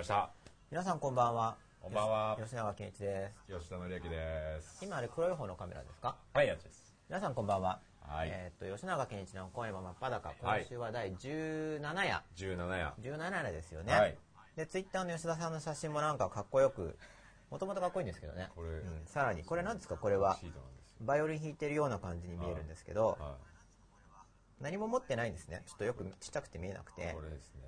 ました。皆さんこんばんは。こんばんは吉永健一です。吉田紀之です。今あれ黒い方のカメラですか？はい、やつです。皆さんこんばんは。はいえーっと、吉永健一の今夜も真っ裸。今週は第17夜。17夜。17夜ですよね。はいで、ツイッターの吉田さんの写真もなんかかっこよく、もともとかっこいいんですけどね。これうん、さらに、これ何ですか？これは。バイオリン弾いてるような感じに見えるんですけど、は何も持ってないんですね。ちょっとよくちっちゃくて見えなくい。てこ。れですね。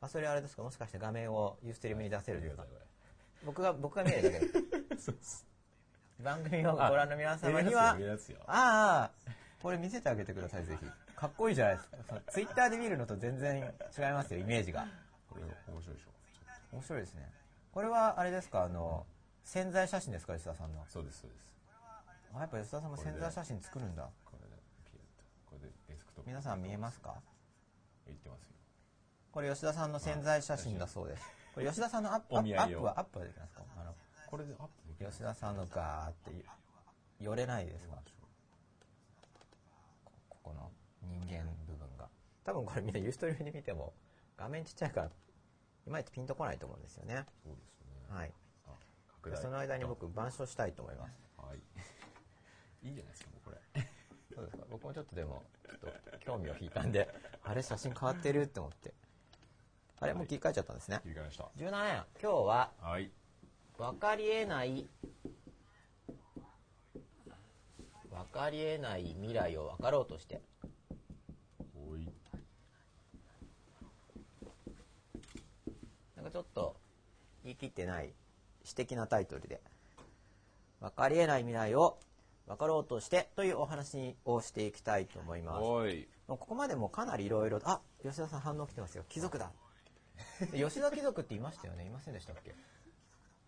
はい。あ、それあれですか？もしかして画面をユーストリームに出せるんですか僕が、僕が見えるだけで。番組をご覧の皆様には。ああ、これ見せてあげてください、ぜひ。かっこいいじゃないですか。ツイッターで見るのと全然違いますよ、イメージが。これ面白いでしょ。面白いですね。これは、あれですか、あの、潜在写真ですか、吉田さんの。そうです、そうです。あ、やっぱ吉田さんも潜在写真作るんだ。これで、ピュッと。これでデスクトップ。皆さん見えますか？言ってますよ。これ吉田さんの潜在写真だそうです。これ吉田さんのアップ、アップは、アップはできますか？あの、これでアップできる吉田さんのガーって寄れないですか？こここの人間部分が。多分これみんなユーストリームで見ても画面ちっちゃいからいまいちピンとこないと思うんですよね。そうですね。はい。あ拡大。でその間に僕板書したいと思います。はい。いいじゃないですか、もうこれ。そうですか。僕もちょっとでもちょっと興味を引いたんであれ写真変わってるって思ってあれもう切り替えちゃったんですね切り替えました。17円今日ははい。分かりえない分かりえない未来を分かろうとして。なんかちょっと言い切ってない詩的なタイトルで分かりえない未来を分かろうとしてというお話をしていきたいと思います。ここまでもかなりいろいろあ吉田さん反応来てますよ貴族だで 吉田貴族って言いましたよね。いませんでしたっけ？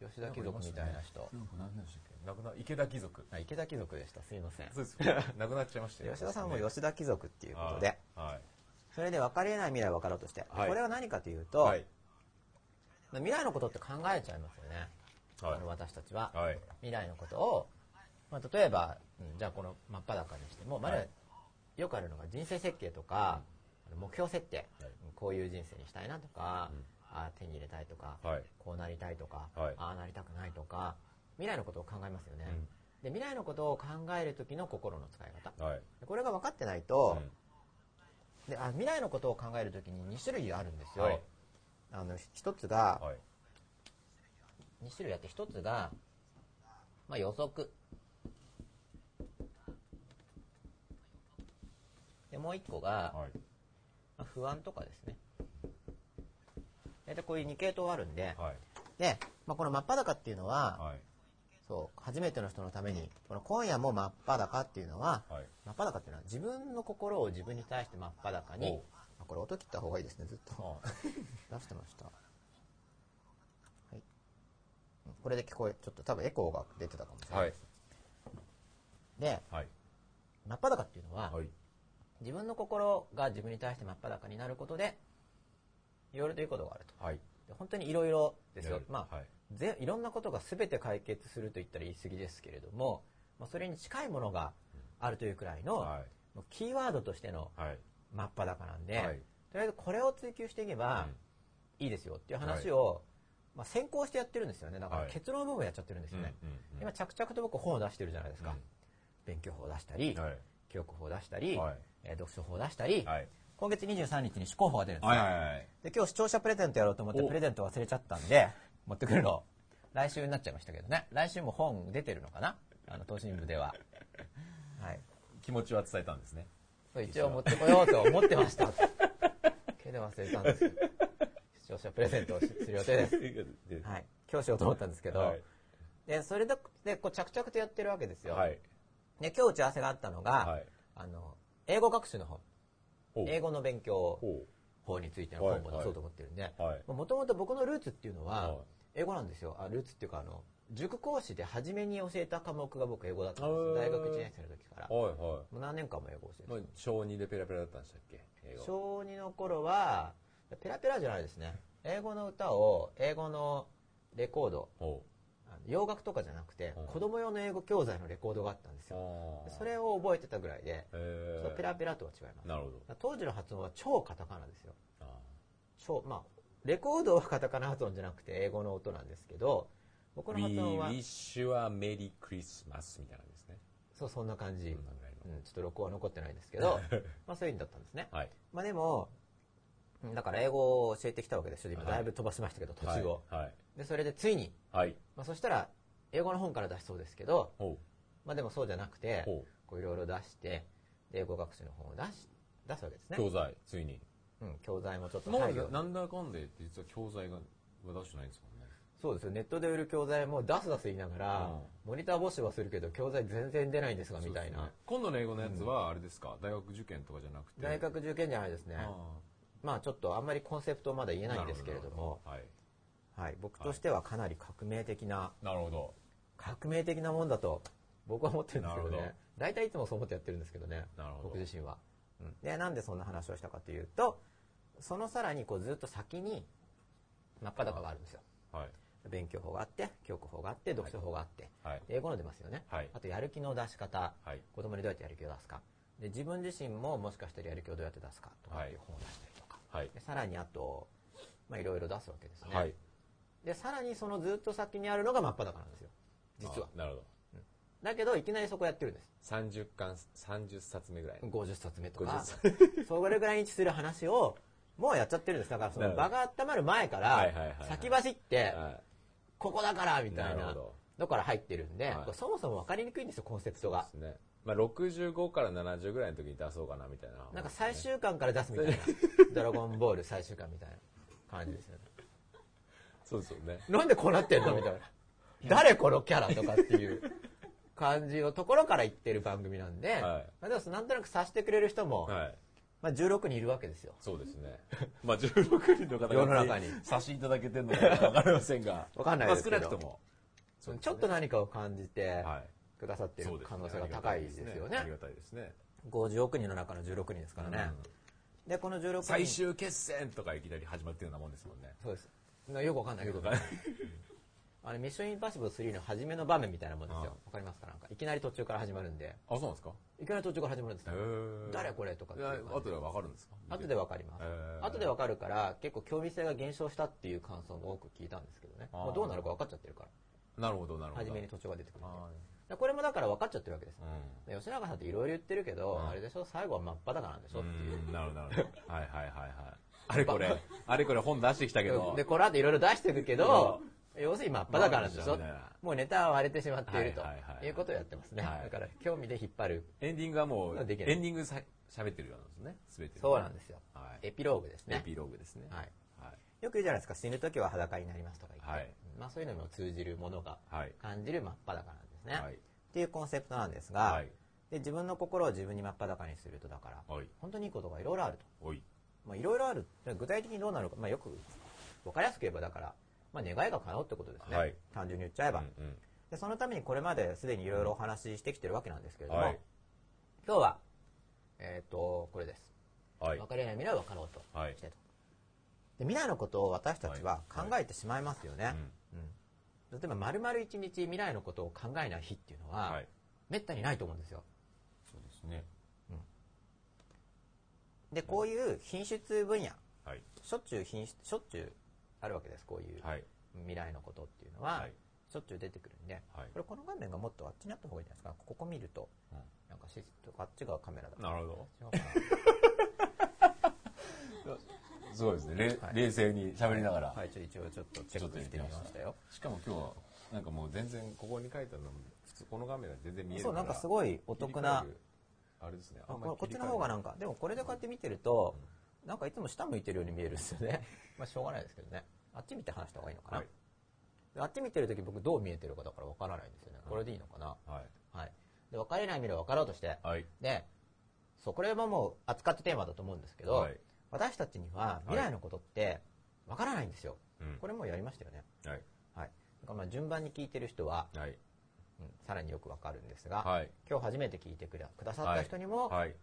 吉田貴族みたいな人。なんか何でしたっけ？亡くな、池田貴族。あ池田貴族でした。すいません。そうですよ。亡くなっちゃいましたよ。吉田さんも吉田貴族っていうことで。はい。それで分かりえない未来を分かろうとして、はい。これは何かというと、はい。未来のことって考えちゃいますよね、私たちは、はい。未来のことを、まあ、例えば、うんじゃあこの真っ裸にしても、まだはい。よくあるのが人生設計とか、目標設定、はい。うんこういう人生にしたいなとか、うん。あー手に入れたいとか、はい。こうなりたいとか、はい。ああなりたくないとか未来のことを考えますよね、うん。で未来のことを考える時の心の使い方。はい。これが分かってないと、うん。であ未来のことを考える時に2種類あるんですよ、はい。あの一つが、はい。2種類あって一つが、まあ、予測。でもう一個が、はい。まあ、不安とかですね大体こういう2系統あるんで、はい。で、まあ、この真っ裸っていうのは、はい。そう初めての人のためにこの今夜も真っ裸っていうのは、はい。真っ裸っていうのは自分の心を自分に対して真っ裸におうあこれ音切った方がいいですねずっとあ 出してましたはいうんこれで聞こえちょっと多分エコーが出てたかもしれないはい。ではい。真っ裸っていうのは、はい。自分の心が自分に対して真っ裸になることでいろいろということがあると。はい。で本当にいろいろですよ。まあ、はい。ぜいろんなことが全て解決すると言ったら言い過ぎですけれども、まあ、それに近いものがあるというくらいの、はい。キーワードとしてのはい。真っ裸なんで、はい。とりあえずこれを追求していけばうん。いいですよっていう話を、まあ、先行してやってるんですよね。だからはい。結論部分やっちゃってるんですよね、今着々と僕本を出してるじゃないですか、うん。勉強法を出したり、はい。記憶法を出したり、はいえー読書法を出したり、はい。今月23日に思考法が出るんですよ、はいはいはい。で今日視聴者プレゼントやろうと思ってお。プレゼント忘れちゃったんで持ってくるの。来週になっちゃいましたけどね。来週も本出てるのかな？あの東進部では。はい。気持ちは伝えたんですね。一応持ってこようと思ってました。けど忘れたんです。視聴者プレゼントをしする予定です。ではい。今日しようと思ったんですけど、はい。でそれででこう着々とやってるわけですよ、はい。で今日打ち合わせがあったのが、はい。あの英語学習の本。英語の勉強ほ法についての本も出そうと思ってるんで。はい。もともと僕のルーツっていうのは、はい。英語なんですよ。あルーツっていうかあの塾講師で初めに教えた科目が僕英語だったんです大学1年生の時から。もう。はい。はう何年間も英語を教えて小2でペラペラだったんでしたっけ？小2の頃はペラペラじゃないですね。英語の歌を英語のレコード洋楽とかじゃなくてうん子供用の英語教材のレコードがあったんですう。よあそれを覚えてたぐらいでペラペラとは違いますなるほど。当時の発音は超カタカナですよあ超まあレコードはカタカナ発音じゃなくて英語の音なんですけど、僕の発音は、wish you a Merry Christmas みたいなんですね。そう、そんな感じ。うん、ちょっと録音は残ってないですけど、まあそういう意味だったんですね。はい。まあでも、うんだから英語を教えてきたわけですよ。今だいぶ飛ばしましたけど、途中を。はい。で、それでついに、はい。まあそしたら、英語の本から出しそうですけど、ほまあでもそうじゃなくて、ほこういろいろ出して、で英語学習の本を出し、出すわけですう。ね。教材、ついに。うん、教材もちょっとも配慮うなんだかんで実は教材が出してないんですもんね。そうですよ。ネットで売る教材も出す出す言いながら、うんモニター募集はするけど、教材全然出ないんですが、みたいな。今度の英語のやつはあれですか、大学受験とかじゃなくて。大学受験じゃないですね。あまあちょっとあんまりコンセプトまだ言えーないんですけれども、なるはい、僕としてはかなり革命的な。なるほど。革命的なもんだと僕は思ってるんですけどね。大体いつもそう思ってやってるんですけどね。なるほど僕自身は。うんで、なんでそんな話をしたかというと、そのさらにこうずっと先に真っ裸があるんですよ。はい。勉強法があって、教育法があって、読書法があって、はい。英語の出ますよね。はいあとやる気の出し方、はい。子供にどうやってやる気を出すか。で、自分自身ももしかしたらやる気をどうやって出すかとかっていう本を出したりとか。はい。でさらにあと、まあいろいろ出すわけですね。はい。で、さらにそのずっと先にあるのが真っ裸なんですよ。実は。あなるほど。だけど、いきなりそこやってるんです。30巻、30冊目ぐらい。50冊目とか50。それぐらいに位置する話を、もうやっちゃってるんです。だからその場が温まる前から先走って、はここだからみたいななるほどのから入ってるんで、はいそもそも分かりにくいんですよ、コンセプトい。がで。すね。まあ、65から70ぐらいの時に出そうかなみたいな。なんか最終巻から出すみたいな。ドラゴンボール最終巻みたいな感じですよね。そうですよね。なんでこうなってんのみたいな。誰このキャラとかっていう感じのところから言ってる番組なんで、はいまあでもなんとなく察してくれる人も、はい。まあ16人いるわけですよ。そうですね。まあ、16人の方が世の中に差しいただけてるのかわかりませんが。わかんないですけどまあ、少なくとも。ちょっと何かを感じてはい。くださってる可能性が高いですよね。ありがたいですね。50億人の中の16人ですからね。で、この16人。最終決戦とかいきなり始まってるようなもんですもんね。そうです。なよくわかんないけど、あれ、ミッションインパッシブル3の初めの場面みたいなもんですよ。わかりますか？なんか、いきなり途中から始まるんで、あ、そうなんですか？いきなり途中から始まるんですよ。誰これれとかってい後でわかるんですか？後でわかります。後でわかるから、結構興味性が減少したっていう感想も多く聞いたんですけどね。もうどうなるか分かっちゃってるから。なるほど、なるほど。初めに途中が出てくるんこれもだから分かっちゃってるわけです。ーで吉永さんっていろいろ言ってるけど、うんあれでしょ？最後は真っ裸なんでしょうっていう。ん。うんなるほど、なるほど。はいはいはいはい。あれこれ、あれこれ本出してきたけど。で、この後いろいろ出していくけど、要するに真っ裸なんでしょ？もうネタは割れてしまっているとはいはいはいいうことをやってますね。はいだから興味で引っ張る。エンディングはもう、エンディングさ喋ってるようなんですね。すべて。そうなんですよ。はい。エピローグですね。エピローグですね。はい。はい。よく言うじゃないですか、死ぬ時は裸になりますとか言って。はいまあそういうのにも通じるものがはい。感じる真っ裸なんですね。はい。っていうコンセプトなんですが、はい。で自分の心を自分に真っ裸にするとだから、はい。本当にいいことがいろいろあると。おい。まあいろいろある。で具体的にどうなるか、まあよく、わかりやすく言えばだから、まあ願いが叶うってことですね。はい単純に言っちゃえば。うんうんでそのためにこれまですでにいろいろお話ししてきてるわけなんですけれども、はい今日は、えっ、と、これです。はい分。かりえない未来を分かろうとはいしてと。で未来のことを私たちは考えてしまいますよね。うん例えば、丸々一日未来のことを考えない日っていうのは、はい。めったにないと思うんですよ。そうですね。で、こういう品質分野、はい。しょっちゅう品質、しょっちゅうあるわけです。こういうはい。未来のことっていうのは、はい。しょっちゅう出てくるんで、はいこれこの画面がもっとあっちにあった方がいいんじゃないですか？ここ見ると、うんなんかしあっちがカメラだ。なるほど。すごいですね。れはい冷静に喋りながら。はい、一応ちょっとチェックしてみましたよ。しかも今日は、なんかもう全然、ここに書いてあるのも、普通この画面が全然見えるそう、なんかすごいお得なあれですね。あここっちの方がなんか、でもこれでこうやって見てると、なんかいつも下向いてるように見えるんですよね。まあしょうがないですけどね。あっち見て話した方がいいのかな。はいであっち見てるとき僕どう見えてるかだからわからないんですよね。これでいいのかな。はい。はい。で、分かれない未来を分かろうとして、はい。で、そう、これはもう扱ったテーマだと思うんですけど、はい。私たちには未来のことって分からないんですよ。うんこれもうやりましたよね。はい。はい。だからまあ順番に聞いてる人は、はい。うんさらによく分かるんですが、はい。今日初めて聞いてくださった人にもはい。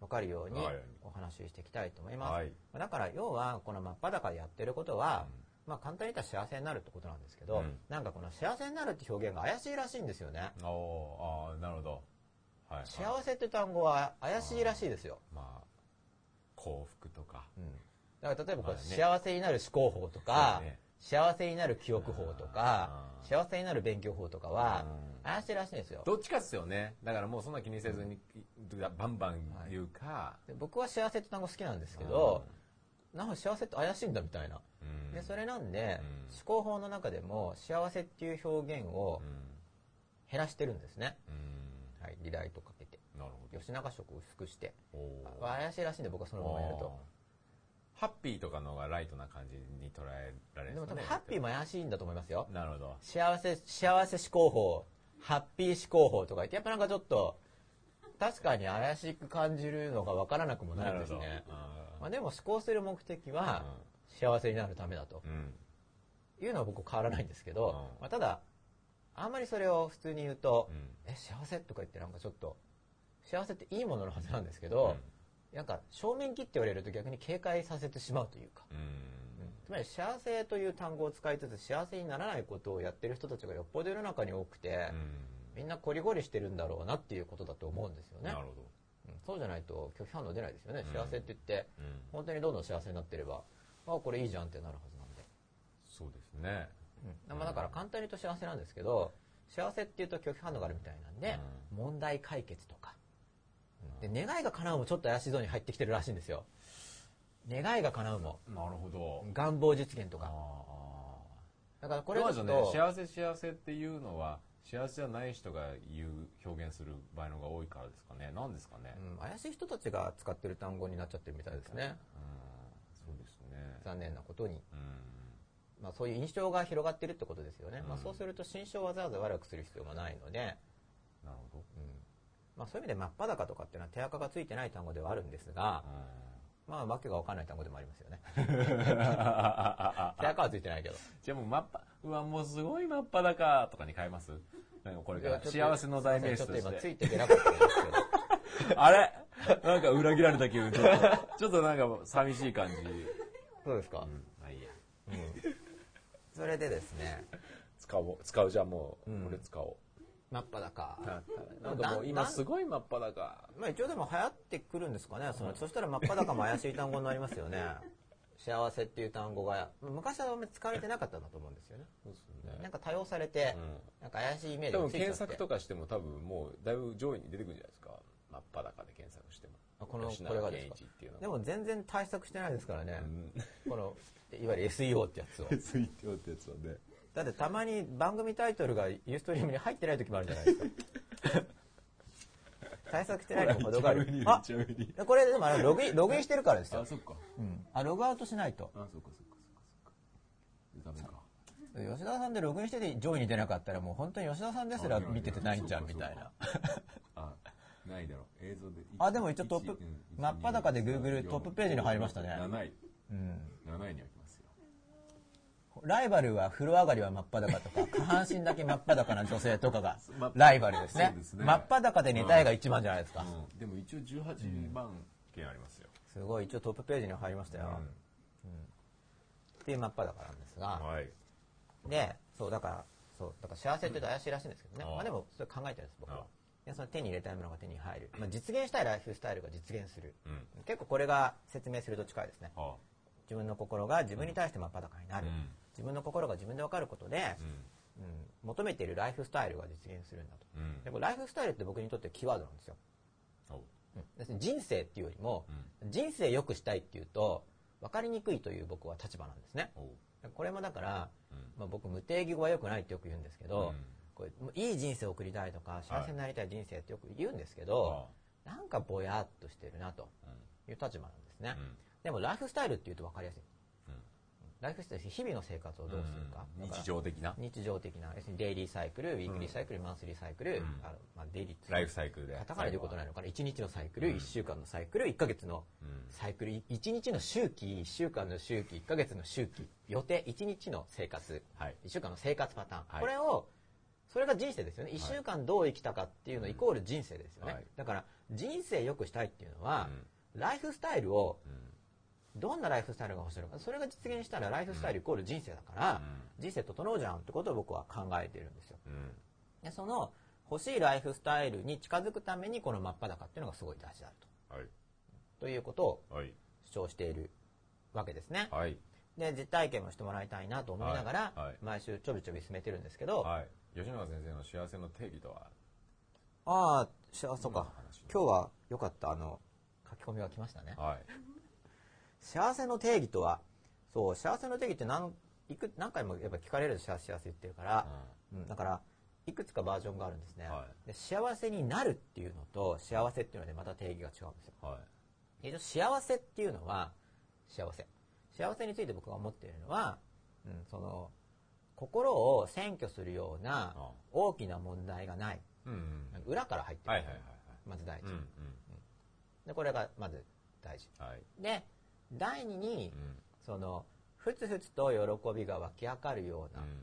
分かるようにはいお話ししていきたいと思います。はい。だから要はこの真っ裸でやってることは、まあ簡単に言ったら幸せになるってことなんですけど、うんなんかこの幸せになるって表現が怪しいらしいんですよね。あーなるほど。はい。幸せって単語は怪しいらしいですよ。まあ、幸福とか、うん。だから例えばこね。幸せになる思考法とか、ね。幸せになる記憶法とか幸せになる勉強法とかはうん、怪しいらしいんですよ。どっちかっすよね。だからもうそんな気にせずにバンバン言うか、で僕は幸せって単語好きなんですけど、なんか幸せって怪しいんだみたいな。うん。で、それなんで、うん。思考法の中でも幸せっていう表現をうん。減らしてるんですね。うん。はい、リライトか吉永色を薄くして。怪しいらしいんで僕はそのままやると。ハッピーとかの方がライトな感じに捉えられるでも多分んですかねハッピーも怪しいんだと思いますよ。なるほど。幸せ、幸せ思考法、ハッピー思考法とか言って、やっぱなんかちょっと、確かに怪しく感じるのが分からなくもないんですね。あまあ、でも思考する目的は、幸せになるためだと。いうのは僕変わらないんですけど、うん。まあ、ただ、あんまりそれを普通に言うと、うん。え、幸せとか言ってなんかちょっと、幸せっていいもののはずなんですけど、なんか正面切って言われると逆に警戒させてしまうというか、うん。つまり幸せという単語を使いつつ幸せにならないことをやってる人たちがよっぽど世の中に多くて、みんなコリゴリしてるんだろうなっていうことだと思うんですよね。なる。ほど。うんそうじゃないと拒否反応出ないですよね。うん。幸せって言って、うん。本当にどんどん幸せになってれば、あ、これいいじゃんってなるはずなんで。そうですね。まあ、だから簡単に言うと幸せなんですけど、幸せって言うと拒否反応があるみたいなんで、問題解決とか。で、願いが叶うもちょっと怪しいゾーンに入ってきてるらしいんですよ。願いが叶うも、なるほど。願望実現とか。あだからここれだと、れはね幸せ幸せっていうのは幸せじゃない人が言う表現する場合の方が多いからですかね。なんですかね。うん、怪しい人たちが使ってる単語になっちゃってるみたいですね。うん。そうですね。残念なことに。うん。まあそういう印象が広がってるってことですよね。まあうん。そうすると心象をわざわざ悪くする必要がないので、なるほどまあそういう意味で真っ裸とかっていうのは手垢がついてない単語ではあるんですが、まあわけがわかんない単語でもありますよね。手垢はついてないけど。じゃあもう真っ裸うわもうすごい真っ裸とかに変えます？これから。幸せの代名詞としちょっと今つていていけなかったんですけど。あれ？なんか裏切られた気分。ちょっとちょっとなんか寂しい感じ。そうですか、うん。まあいいや。それでですね、使おう。使う。じゃあもう、うん。これ使おう真っ裸。なんかもう今すごい真っ裸。まあ一応でも流行ってくるんですかね。その、そしたら真っ裸も怪しい単語になりますよね。幸せっていう単語が、昔はあんまり使われてなかったんだと思うんですよね。そうですなんか多用されて、なんか怪しいイメージがつい検索とかしても多分もうだいぶ上位に出てくるんじゃないですか。真っ裸で検索しても。あこの吉これがですか？健一っていうのでも全然対策してないですからね。うん。この、いわゆる SEO ってやつを。ついてよってやつはねだってたまに番組タイトルがユーストリームに入ってない時もあるじゃないですか。対策してないのも程がある。あこれでもあれログイン、ログインしてるからですよあ。そっかうん。あ、ログアウトしないと。あそっかそっかそっかそっかダメか吉田さんでログインしてて上位に出なかったらもう本当に吉田さんですら見ててないんじゃんみたいな。あないだろう映像であでも一応トップ一うん真っ裸で Google トップページに入りましたね7位うん。7位には来ますよライバルは風呂上がりは真っ裸とか、下半身だけ真っ裸な女性とかがまライバルですねす。ね真っ裸で寝たいが一番じゃないですか。うんでも一応18番件ありますよすごい、一応トップページに入りましたよ。っていう真っ裸なんですが、はいで、そう、だから、そう、だから幸せって言うと怪しいらしいんですけどね。まあでも、それ考えてるんです、僕は。でその手に入れたいものが手に入る。まあ実現したいライフスタイルが実現する。うん結構これが説明すると近いですね。あ自分の心が自分に対して真っ裸になる。うん自分の心が自分で分かることで、うん。うん。求めているライフスタイルが実現するんだと。うん。でこれライフスタイルって僕にとってキーワードなんですよ。おう。ん。人生っていうよりも、人生良くしたいっていうと、分かりにくいという僕は立場なんですね。おこれもだから、うん。まあ、僕無定義語は良くないってよく言うんですけど、うん。これいい人生を送りたいとか幸せになりたい人生ってよく言うんですけど、なんかぼやっとしてるなという立場なんですね、うん。でもライフスタイルっていうと分かりやすい。うんライフスタイル日々の生活をどうするか,、うん。日常的な。日常的な。要するにデイリーサイクルウィークリーサイクル、マンスリーサイクル、ん。あのまあ、デイリーライフサイクルで。カタカナで言うことないのかな。1日のサイクル、1週間のサイクル1ヶ月のうん。サイクル。1日の周期1週間の周期1ヶ月の周期。予定1日の生活、はい。1週間の生活パターン、はい。これをそれが人生ですよね。1週間どう生きたかっていうのイコール人生ですよね、はい。だから人生良くしたいっていうのは、ライフスタイルをどんなライフスタイルが欲しいのかそれが実現したらライフスタイルイコール人生だから、人生整うじゃんってことを僕は考えてるんですよでその欲しいライフスタイルに近づくためにこの真っ裸っていうのがすごい大事であるはいとということをはい主張しているわけですね。はい。で、実体験もしてもらいたいなと思いながら、はいはい毎週ちょびちょび進めてるんですけど、はい。吉永先生の幸せの定義とは？ああ、そうか。今日はよかった、あの、書き込みが来ましたね。はい。幸せの定義とは、そう、幸せの定義って何、いく、何回もやっぱ聞かれる幸せ幸せ言ってるから、うん、だから、いくつかバージョンがあるんですね、はで。幸せになるっていうのと、幸せっていうのでまた定義が違うんですよ。はい。幸せっていうのは、幸せ。幸せについて僕が思っているのは、うん、その、心を占拠するようなあ大きな問題がない。うんうん。裏から入ってる。はいはいはいまず第一、はい。うんで、これがまず大事。うん。はい。で、第二に、うん。その、ふつふつと喜びが湧き上がるような、うん。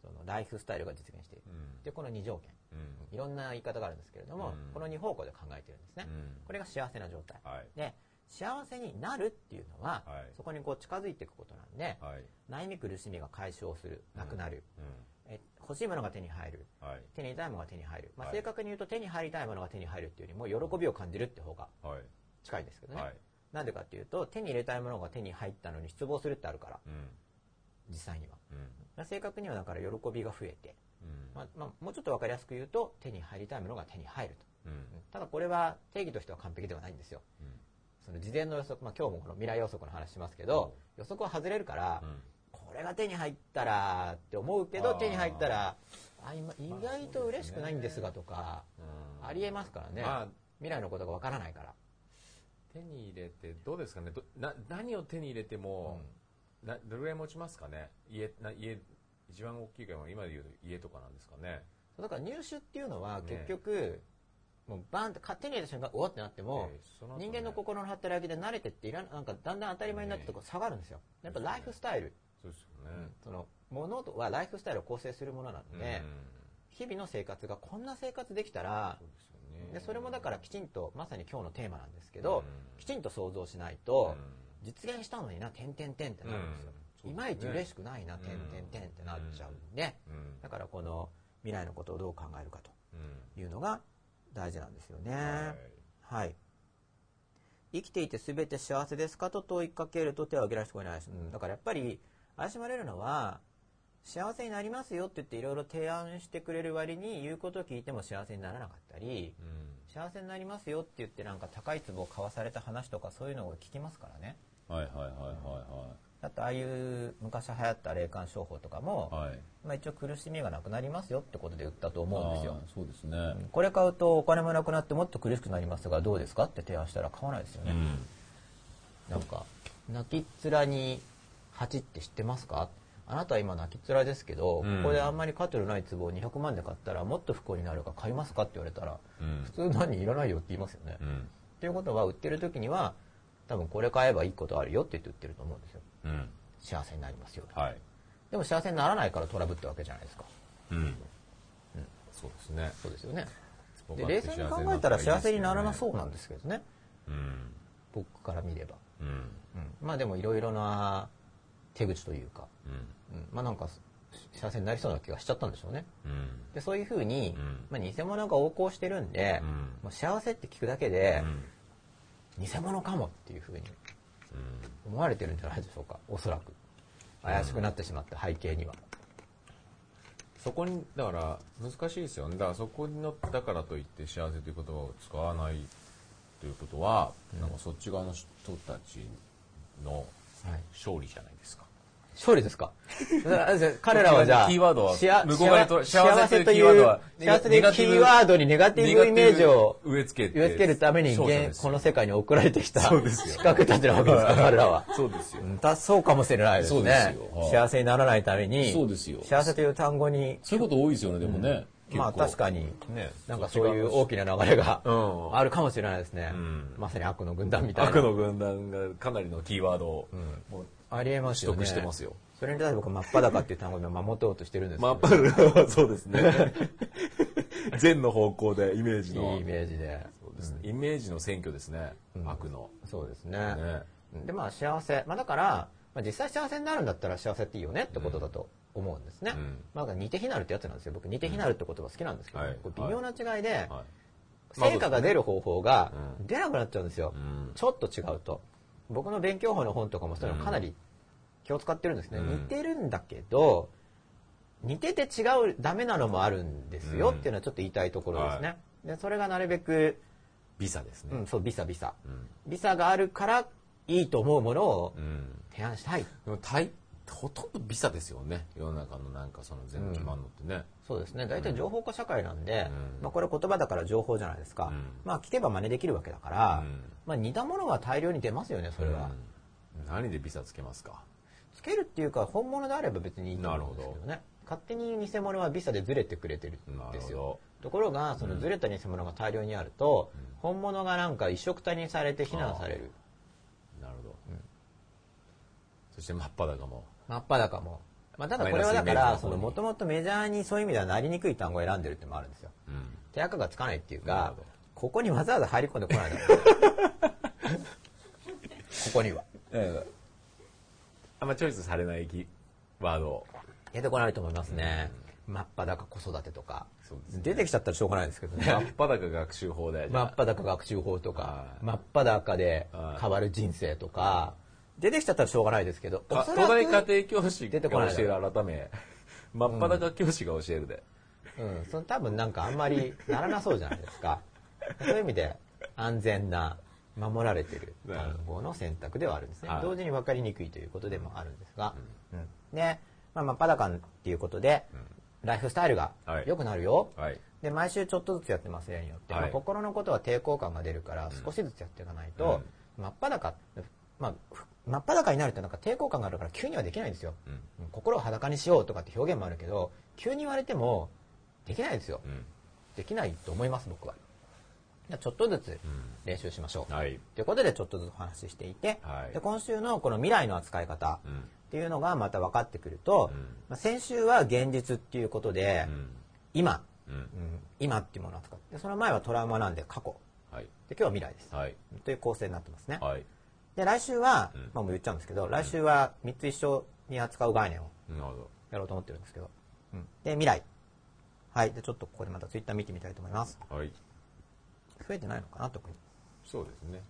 そのライフスタイルが実現している。うん。で、この2条件。うん。いろんな言い方があるんですけれども、うんこの2方向で考えてるんですね。うんこれが幸せな状態。はい。で、幸せになるっていうのは、はいそこにこう近づいていくことなんで、はい。悩み苦しみが解消する、なくなる、うえ欲しいものが手に入る、ん。はい。手に入れたいものが手に入る。まあ、はい正確に言うと手に入りたいものが手に入るっていうよりも、喜びを感じるって方がはい。近いんですけどね。はい。なんでかっていうと、手に入れたいものが手に入ったのに失望するってあるから、うん。実際には。うん。まあ正確にはだから喜びが増えて、うん。まあまあ、もうちょっとわかりやすく言うと、手に入りたいものが手に入ると。うん。ただこれは定義としては完璧ではないんですよ。その事前の予測、まあ、今日もこの未来予測の話しますけど、予測は外れるから、うん。これが手に入ったらって思うけど、手に入ったら、あ今意外と嬉しくないんですがとか、うんありえますからね、まあ未来のことがわからないから。手に入れてどうですかね？どな何を手に入れても、などれぐらい持ちますかね？家な家一番大きいかは今で言うと家とかなんですかね？だから入手っていうのはね結局、もうバーンって手に入れた瞬間、おわってなっても、ええその後ね。人間の心の働きで慣れてっていらなんかだんだん当たり前になってとこ下がるんですよ。やっぱライフスタイル、そうですよね、その物はライフスタイルを構成するものなので、うん。日々の生活がこんな生活できたらそうでそれもだからきちんとまさに今日のテーマなんですけど、うん。きちんと想像しないと、う実現したのにな点々点ってなるんですよ、うん。いまいち嬉しくないな点々点ってなっちゃうんで、だからこの未来のことをどう考えるかとうん。いうのが大事なんですよね。はい。はい、生きていて全て幸せですか？と問いかけると手を挙げられる人がいないです、うん。だからやっぱり怪しまれるのは幸せになりますよって言っていろいろ提案してくれる割に言うことを聞いても幸せにならなかったりうん。幸せになりますよって言ってなんか高い壺を買わされた話とかそういうのを聞きますからね。はいはいはいはだってああいう昔流行った霊感商法とかも、いはい。はいまあ、一応苦しみがなくなりますよってことで言ったと思うんですよ。そうですね、これ買うとお金もなくなってもっと苦しくなりますがどうですかって提案したら買わないですよね、うん。なんか泣きっ面に蜂って知ってますか？あなたは今泣きっ面ですけど、うん。ここであんまり価値のない壺を200万で買ったらもっと不幸になるから買いますかって言われたらうん。普通何いらないよって言いますよね、っうん。ていうことは売ってる時には多分これ買えばいいことあるよって言って売ってると思うんですよ。うん。幸せになりますよと。はい。でも幸せにならないからトラブったわけじゃないですか。うん、そうですね。そうですよね。で冷静に考えたら幸せにならなそうなんですけどね。うん。僕から見れば、うん。うん。まあでもいろいろな手口というか、うんうん。まあなんか幸せになりそうな気がしちゃったんでしょうね。うん。でそういうふうに、うん。まあ、偽物が横行してるんで、うん。もう幸せって聞くだけでう、ん。偽物かもっていうふうにうん。思われてるんじゃないでしょうか。おそらく。怪しくなってしまった背景には、そこにだから難しいですよね。だからそこのだからといって幸せという言葉を使わないということは、なんかそっち側の人たちのはい、勝利じゃないですか勝利ですか？彼らはじゃあキーワードは向こう側にと幸幸せというとキーワードは幸せというキーワードにネガティブイメージを植え付けて植え付けるためにこの世界に送られてきたそうですよ。資格たちなわけですか 彼らは。そうですよ。うんだそうかもしれないですね。すよ。はい。幸せにならないためにそうですよ。幸せという単語にそういうこと多いですよねでもね、まあ確かにね。なんかそういう大きな流れがうん。あるかもしれないですね。ん。まさに悪の軍団みたいな。悪の軍団がかなりのキーワードを、もうありえますよね。取得してますよ。それに対して僕真っ裸っていう単語で守ろうとしてるんですけど。まあ、パルはそうですね。善の方向でイメージの。いいイメージで。そうですね。イメージの選挙ですね。悪の。そうですね。ね。でまあ幸せ、まあ、だから、まあ、実際幸せになるんだったら幸せっていいよねってことだと思うんですね、うん。まあ、似て非なるってやつなんですよ。僕似て非なるって言葉好きなんですけど、微妙な違いで、はい。成果が出る方法がうん出なくなっちゃうんですよ、うん。ちょっと違うと僕の勉強法の本とかもそういうのかなり気を使ってるんですね。うん似てるんだけど、似てて違うダメなのもあるんですようんっていうのはちょっと言いたいところですね。はでそれがなるべく、ビザですね。うん、そう、ビサビサ。うんビサがあるからいいと思うものをうん提案したい。でも大ほとんどビザですよね世の中のなんかその全部決まるのってね、そうですね。大体情報化社会なんで、うんまあこれ言葉だから情報じゃないですか。うんまあ聞けば真似できるわけだから、うんまあ似たものは大量に出ますよね、それは。うん何でビザつけますか？つけるっていうか、本物であれば別にいいと思うんですけどね。勝手に偽物はビザでずれてくれてるんですよ。ところが、そのずれた偽物が大量にあると、本物がなんか一色たにされて非難される。なるほど、そして真っ裸も真っ裸も。まあ、ただこれはだから、そのもともとメジャーにそういう意味ではなりにくい単語を選んでるってのもあるんですよ。うん手垢がつかないっていうかここにわざわざ入り込んでこないだろう。ここには。あんまチョイスされないきワードを出てこないと思いますね。真っ裸子育てとかね。出てきちゃったらしょうがないですけどね。真っ裸学習法でじゃあ真っ裸学習法とかはい、真っ裸ではい変わる人生とか、出てきちゃったらしょうがないですけど、東く大家庭教師が出てこない教える改め。真っ裸教師が教えるで、うん、その多分なんかあんまりならなそうじゃないですか。そういう意味で安全な、守られてる単語の選択ではあるんですね。はい。同時に分かりにくいということでもあるんですが、うん。で、まあ、真っ裸っていうことで、ライフスタイルがはい良くなるよ。はい。で、毎週ちょっとずつやってます例によって、はい。まあ、心のことは抵抗感が出るから少しずつやっていかないと、真っ裸、まあ、ふ真っ裸になるとなんか抵抗感があるから急にはできないんですよ。うんうん心を裸にしようとかって表現もあるけど、急に言われてもできないですよ。うんできないと思います、僕は。じゃあちょっとずつ練習しましょう。はいということでちょっとずつお話ししていて、はいで今週のこの未来の扱い方うんっていうのがまた分かってくると、うんまあ、先週は現実っていうことで、うん今、うんうん今っていうものを扱って、その前はトラウマなんで過去。はいで今日は未来です。はいという構成になってますね。はいで、来週は、うん。まあもう言っちゃうんですけど、来週は3つ一緒に扱う概念をやろうと思ってるんですけど。うん。で、未来。はい。で、ちょっとここでまたツイッター見てみたいと思います。はい。増えてないのかな、特に。そうですね。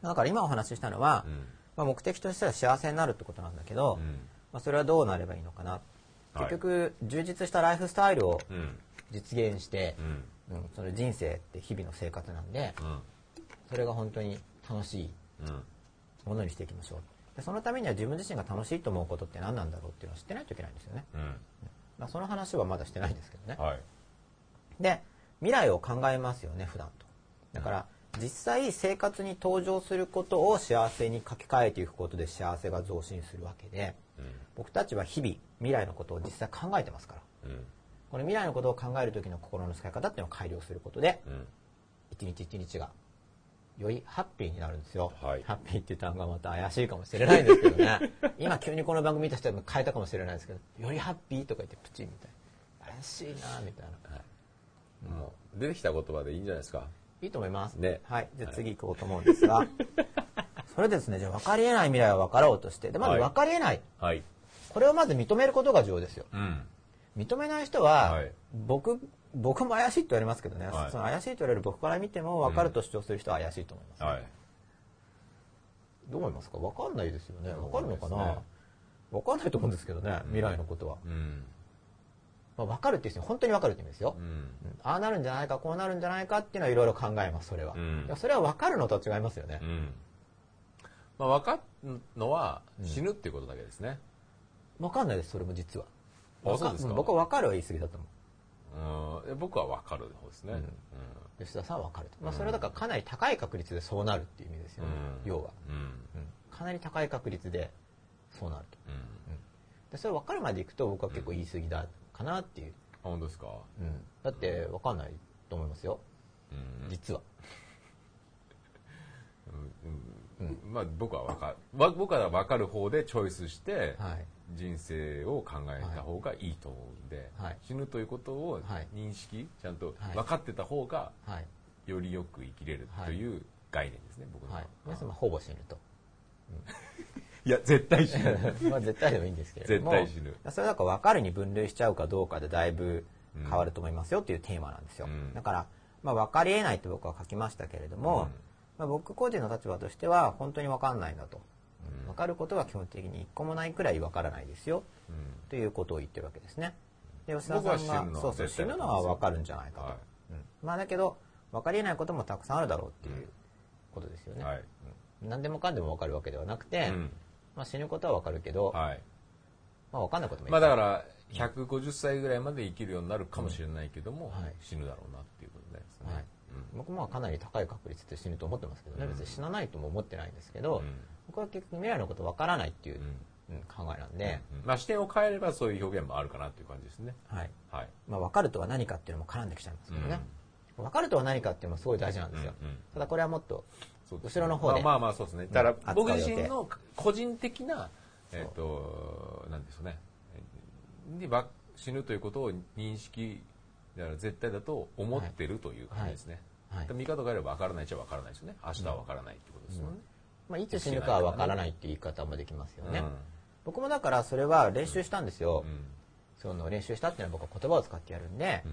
だから今お話ししたのは、うん。まあ、目的としては幸せになるってことなんだけど、うん。まあ、それはどうなればいいのかな。はい。結局、充実したライフスタイルをうん。実現してう、ん。うん、その人生って日々の生活なんで、うん。それが本当に楽しいうんものにしていきましょう。でそのためには自分自身が楽しいと思うことって何なんだろうっていうのを知ってないといけないんですよね。うんまあ、その話はまだしてないんですけどね。はいで、未来を考えますよね、普段と。だから、実際生活に登場することを幸せに書き換えていくことで幸せが増進するわけで、うん僕たちは日々未来のことを実際考えてますから。うんこの未来のことを考える時の心の使い方っていうのを改良することで、うん一日一日がよりハッピーになるんですよ。はいハッピーっていう単語がまた怪しいかもしれないんですけどね。今急にこの番組見た人は変えたかもしれないですけど、よりハッピーとか言ってプチみたいな。怪しいなみたいな。もう出てきた言葉でいいんじゃないですか？いいと思います。ねはい。じゃあ次行こうと思うんですが。それでですね、じゃあ分かり得ない未来を分かろうとして、で、まずはい分かり得ない。はいこれをまず認めることが重要ですよ。うん認めない人は、はい僕、僕も怪しいって言われますけどね、はいその怪しいと言われる僕から見ても分かると主張する人は怪しいと思います。はいどう思いますか？分かんないですよね。分かるのかな？ね分かんないと思うんですけどね、未来のことは。うんまあ、分かるっていう人に本当に分かるって意味ですよ。うんうんああなるんじゃないか、こうなるんじゃないかっていうのはいろいろ考えます、それは。それは分かるのとは違いますよね。うんまあ分かるのは死ぬっていうことだけですね分かんないです、それも実は。あそうですかん僕は分かるは言い過ぎだと思う。うん。僕は分かる方ですね。うん。吉田さんは分かると。まあ、それはだからかなり高い確率でそうなるっていう意味ですよね、うん。要は、うん。うん。うんかなり高い確率でそうなると。うん。でそれ分かるまでいくと僕は結構言い過ぎだかなっていう。あ本当ですか？うん。だって分かんないと思いますよ、うん。実は。うん。まあ僕は分かわ僕は分かる方でチョイスしてはい。人生を考えた方がいいと思うんで、はい死ぬということをはい認識ちゃんとはい分かってた方がはい。よりよく生きれるという概念ですね、僕のはい。皆様ほぼ死ぬと。いや絶対死ぬ まあ絶対でもいいんですけれど絶も。対死ぬそれだから分かるに分類しちゃうかどうかでだいぶ変わると思いますよっていうテーマなんですよ。うんだから、まあ分かり得ないって僕は書きましたけれども、まあ、僕個人の立場としては本当に分かんないんだと。分かることは基本的に一個もないくらい分からないですよ。ということを言ってるわけですね。で吉田さんが僕は死ぬのはそうそう死ぬのは分かるんじゃないかと。はい。うん。まあだけど分かりえないこともたくさんあるだろうっていうことですよね。はい。うん何でもかんでも分かるわけではなくて、うん。まあ、死ぬことは分かるけど、はい。まあ、分かんないこともいっまぱいる。あだから、150歳ぐらいまで生きるようになるかもしれないけども、はい。死ぬだろうなっていうことですね。はい。僕もかなり高い確率で死ぬと思ってますけどね、別に死なないとも思ってないんですけど、うん僕は結局未来のこと分からないっていう、うんうん考えなんで、うんまあ視点を変えればそういう表現もあるかなっていう感じですね。はいはい。まあ、分かるとは何かっていうのも絡んできちゃいますけどね、分かるとは何かっていうのもすごい大事なんですよ、うんうんただこれはもっと後ろの方でまあまあまあそうですね。だから僕自身の個人的な、えっ、と、なんですよね。で、ば死ぬということを認識、だから絶対だと思ってるという感じですね。はい見方があれば分からないっちゃ分からないですよね。明日は分からないってことですよね。まあ、いつ死ぬかは分からないっていう言い方もできますよね、うん。僕もだからそれは練習したんですよ、うん。その練習したっていうのは僕は言葉を使ってやるんで、うん。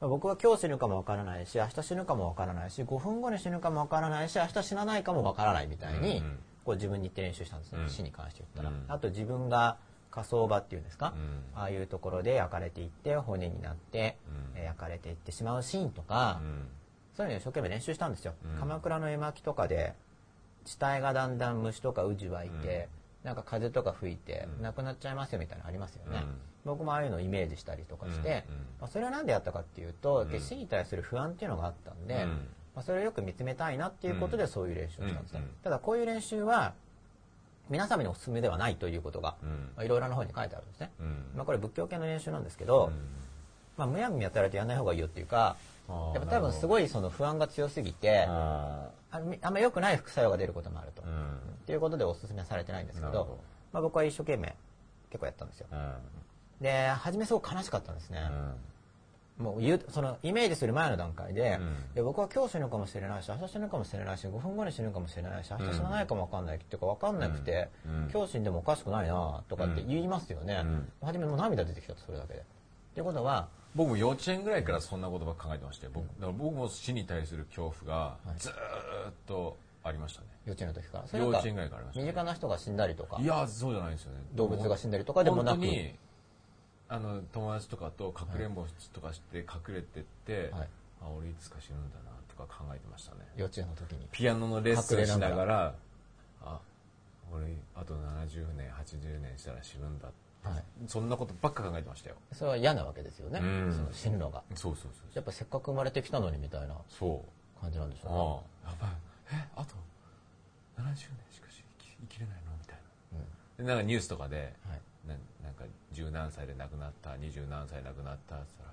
まあ僕は今日死ぬかもわからないし明日死ぬかもわからないし5分後に死ぬかもわからないし明日死なないかもわからないみたいに、こう自分に言って練習したんですね、うん。死に関して言ったら、うん。あと自分が火葬場っていうんですか、うん。ああいうところで焼かれていって骨になって、うん。えー焼かれていってしまうシーンとか、うん。そういうのを一生懸命練習したんですよ、うん。鎌倉の絵巻とかで死体がだんだん虫とかウジ湧いて、なんか風とか吹いて、うん。なくなっちゃいますよみたいなのありますよね、うん。僕もああいうのをイメージしたりとかして、うんうん。まあ、それは何でやったかっていうと、うん。死に対する不安っていうのがあったんで、うん。まあ、それをよく見つめたいなっていうことでそういう練習をしたんですね、うんうんただこういう練習は皆様にお勧めではないということが、うん。まあ、いろいろな方に書いてあるんですね、うん。まあ、これ仏教系の練習なんですけど、まあ、むやみやたらとやらない方がいいよっていうかやっぱ多分すごいその不安が強すぎてああんま良くない副作用が出ることもあると、ーうん。っていうことでお勧めされてないんですけどど。まあ、僕は一生懸命結構やったんですよ。うん。で初めすごく悲しかったんですね、うん。もう言うそのイメージする前の段階で、うん。いや僕は今日死ぬかもしれないし明日死ぬかもしれないし5分後に死ぬかもしれないし明日死なないかも分かんないっていうか分かんなくて、うん。今日死んでもおかしくないなとかって言いますよね、うん。初めもう涙出てきたとそれだけで。っていうことは僕も幼稚園ぐらいからそんなことばっか考えてまして僕だから僕も死に対する恐怖がずーっとありましたね、幼稚園の時から？幼稚園ぐらいからありましたね。身近な人が死んだりとか？いやそうじゃないんですよね。動物が死んだりとかでもなく？本当にあの友達とかとかくれんぼとかして隠れてって、はい。あ俺いつか死ぬんだなとか考えてましたね。幼稚園の時に？ピアノのレッスンしながらあ俺あと70年80年したら死ぬんだって、はい。そんなことばっか考えてましたよ。それは嫌なわけですよね、うん。その死ぬのが。そうそうそうやっぱせっかく生まれてきたのにみたいなそう。感じなんでしょああ。やばい。えあと70年しかし生き生きれないの？みたいな。うか、でなんかニュースとかでうんはい。ななんか十何歳で亡くなった二十何歳亡くなったって言っ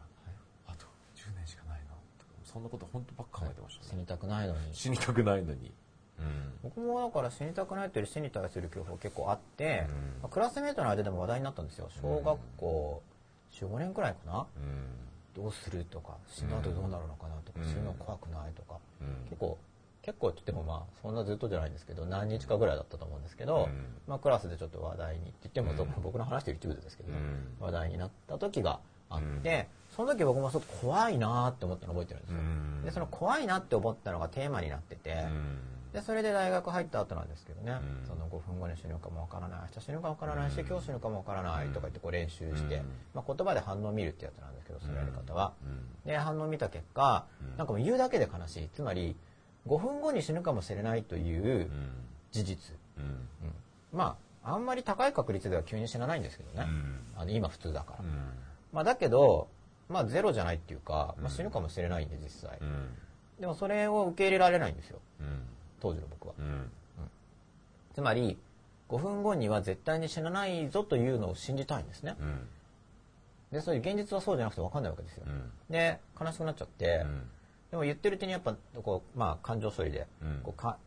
たら、あと10年しかないの？そんなこと本当ばっか考えてましたね、死にたくないのに。死にたくないのに。うん僕もだから死にたくないというより死に対する恐怖結構あって、うん。まあクラスメートの間でも話題になったんですよ。小学校45年くらいかな、うん。どうするとか死んだ後どうなるのかなとか、うん。死ぬの怖くないとか、うん。結構結構って言ってもまあそんなずっとじゃないんですけど何日かぐらいだったと思うんですけど、うん。まあ、クラスでちょっと話題にって言っても、うん。僕の話してる一部ですけど、うん。話題になった時があって、その時僕もちょっと怖いなって思ったの覚えてるんですよ、うん。でその怖いなって思ったのがテーマになってて、うんでそれで大学入った後なんですけどね、うん。その5分後に死ぬかもわからない。明日死ぬかもわからないし、今日死ぬかもわからないとか言ってこう練習して、うん。まあ、言葉で反応を見るってやつなんですけどそのやり方は、うん。で反応を見た結果、うん。なんかもう言うだけで悲しい。つまり5分後に死ぬかもしれないといううん。事実、うん。うん。まああんまり高い確率では急に死なないんですけどね、うん。あの今普通だから、うん。まあ、だけど、まあ、ゼロじゃないっていうか、まあ、死ぬかもしれないんで実際、うん。でもそれを受け入れられないんですよ。うん当時の僕は。うん。つまり5分後には絶対に死なないぞというのを信じたいんですね。うん。でそういう現実はそうじゃなくて分かんないわけですよ、うん。で悲しくなっちゃって、でも言ってるうちにやっぱこう、まあ、感情処理でうん。こうか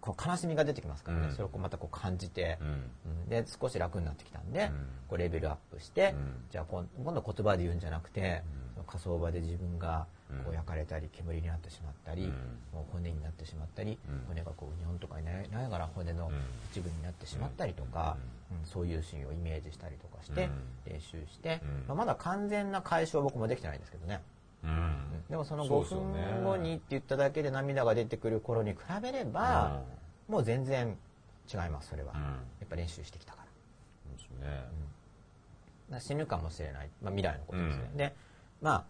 こう悲しみが出てきますからね、うん。それをこうまたこう感じてで少し楽になってきたんで、うん。こうレベルアップして、うん。じゃあ今今度言葉で言うんじゃなくて、その火葬場で自分がこう焼かれたり煙になってしまったり、うん。もう骨になってしまったり、うん。骨がこううにょんとかになりながら骨のうん。一部になってしまったりとか、うん。そういうシーンをイメージしたりとかしてうん。練習して、うん。まあ、まだ完全な解消は僕もできてないんですけどね。うん。でもその5そうですよね。分後にって言っただけで涙が出てくる頃に比べれば、もう全然違いますそれは、うん。やっぱ練習してきたから。そう死ぬかもしれない、まあ、未来のことですね、うん。でまあ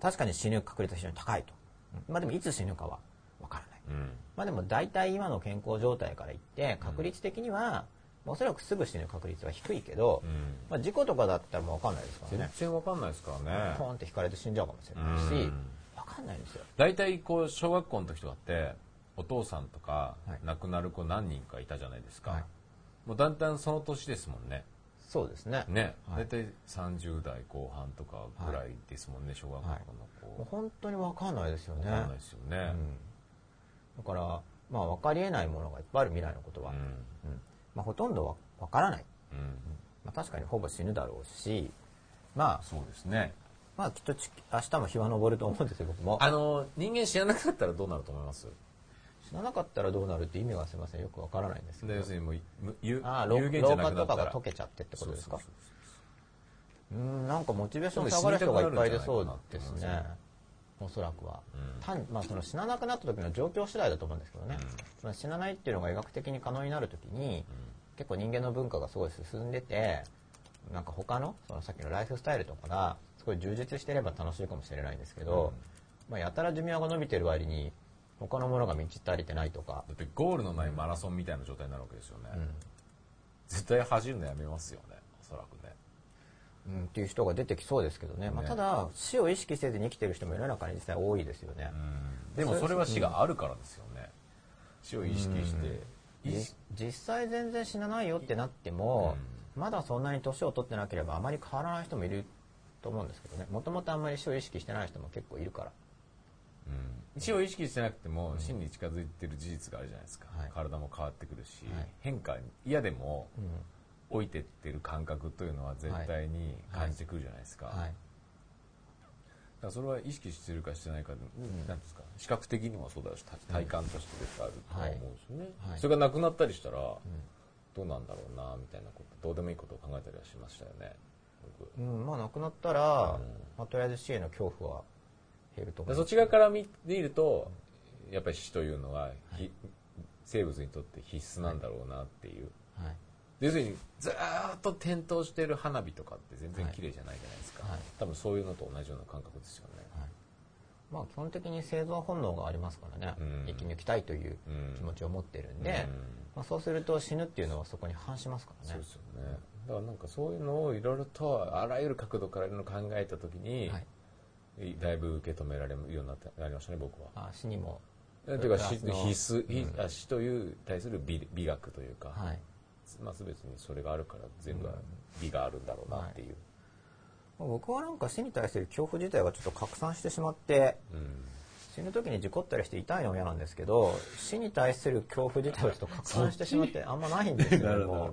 確かに死ぬ確率は非常に高いと、まあでもいつ死ぬかはわからない。うん。まあでも大体今の健康状態から言って確率的には、おそらくすぐ死ぬ確率は低いけど、うん。まあ、事故とかだったらもう分かんないですから全ね然わかんないですからね。ポンって引かれて死んじゃうかもしれないし、うん。分かんないんですよ。大体こう小学校の時とかってお父さんとかはい。亡くなる子何人かいたじゃないですか、はい。もうだんだんその年ですもんねそうですね。ね、はい。大体30代後半とかぐらいですもんね、小学校のもう子、本当に分かんないですよね。わかんないですよね、うん、だからまあ分かりえないものがいっぱいある未来のことは、うん。うん。まあ、ほとんどは分からない、うん。まあ、確かにほぼ死ぬだろうしまあそうですね。まあきっとち明日も日は昇ると思うんですよ僕も。あの人間知らなかったらどうなると思います？死ななかったらどうなるって意味がすみません。よく分からないんですけど。で要するにもうむ有ああ老有限じ老ゃなくなったら。化とかが溶けちゃってってことですか？うんなんかモチベーション下がる人がいっぱい出そうですね。おそらくは、うん。単まあ、その死ななくなった時の状況次第だと思うんですけどね、まあ、死なないっていうのが医学的に可能になる時に、結構人間の文化がすごい進んでてなんか他のそのさっきのライフスタイルとかがすごい充実してれば楽しいかもしれないんですけど、まあ、やたら寿命が伸びてる割に他のものが満ち足りてないとか、だってゴールのないマラソンみたいな状態になるわけですよね、うん。絶対走るのやめますよねおそらくね。うん、っていう人が出てきそうですけどね。まあ、ねただ死を意識せずに生きてる人も世の中に実際多いですよね、でもそれは死があるからですよね。死を意識して実際全然死なないよってなっても、まだそんなに年を取ってなければあまり変わらない人もいると思うんですけどね。もともとあんまり死を意識してない人も結構いるからうん。死を意識してなくても死に近づいてる事実があるじゃないですか、はい。体も変わってくるし、はい。変化に嫌でもうん。老いてってる感覚というのは絶対に感じてくるじゃないですか,、はい。だからそれは意識してるかしてないかで、なんですか視覚的にもそうだし体感として絶対あるとは思うんですよね、はい。それがなくなったりしたら、どうなんだろうなみたいなことどうでもいいことを考えたりはしましたよね僕。うん。まあなくなったら、まあ、とりあえず死への恐怖は減ると思でそっち側から見見るとやっぱり死というのは、ひ生物にとって必須なんだろうなっていう、はい。要するにずーっと点灯してる花火とかって全然綺麗じゃないじゃないですか、はい。多分そういうのと同じような感覚ですよね、まあ基本的に生存本能がありますからね、うん。生き抜きたいといううん。気持ちを持ってるんで、うん。まあ、そうすると死ぬっていうのはそこに反しますからね。そうですよね。だからなんかそういうのをいろいろとあらゆる角度から考えた時に、はいだいぶ受け止められるようになってなりましたね僕は。あ死にも。というか死必須、ひあ死という対する美美学というか、はい。まあ、全てにそれがあるから全部は美があるんだろうなっていう、まあ僕はなんか死に対する恐怖自体がちょっと拡散してしまってうん。死ぬ時に事故ったりして痛いのは嫌なんですけど死に対する恐怖自体はちょっと拡散してしまってあんまないんですけ ど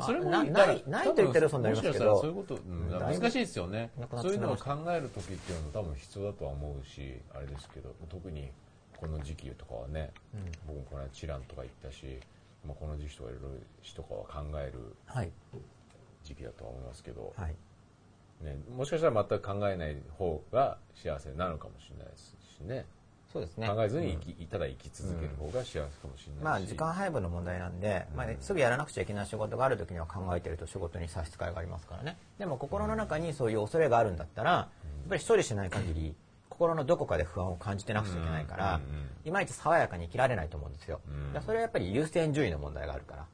それもな言ったらないないと言ってる嘘になりますけもしかしたらどそういうこと、難しいですよね。そういうのを考える時っていうのも多分必要だとは思うしあれですけど特にこの時期とかはね、僕もこの間チランとか行ったし、まあ、この時期とかいろいろ死とかは考えるはい。時期だとは思いますけど、はい。ね、もしかしたら全く考えない方が幸せなのかもしれないですしねそうですね。考えずに生き、ただ生き続ける方が幸せかもしれないし、まあ時間配分の問題なんで、まあ、すぐやらなくちゃいけない仕事がある時には考えてると仕事に差し支えがありますからね。でも心の中にそういう恐れがあるんだったらやっぱり処理しない限り心のどこかで不安を感じてなくちゃいけないから、うんうんうん。いまいち爽やかに生きられないと思うんですよ、それはやっぱり優先順位の問題があるから、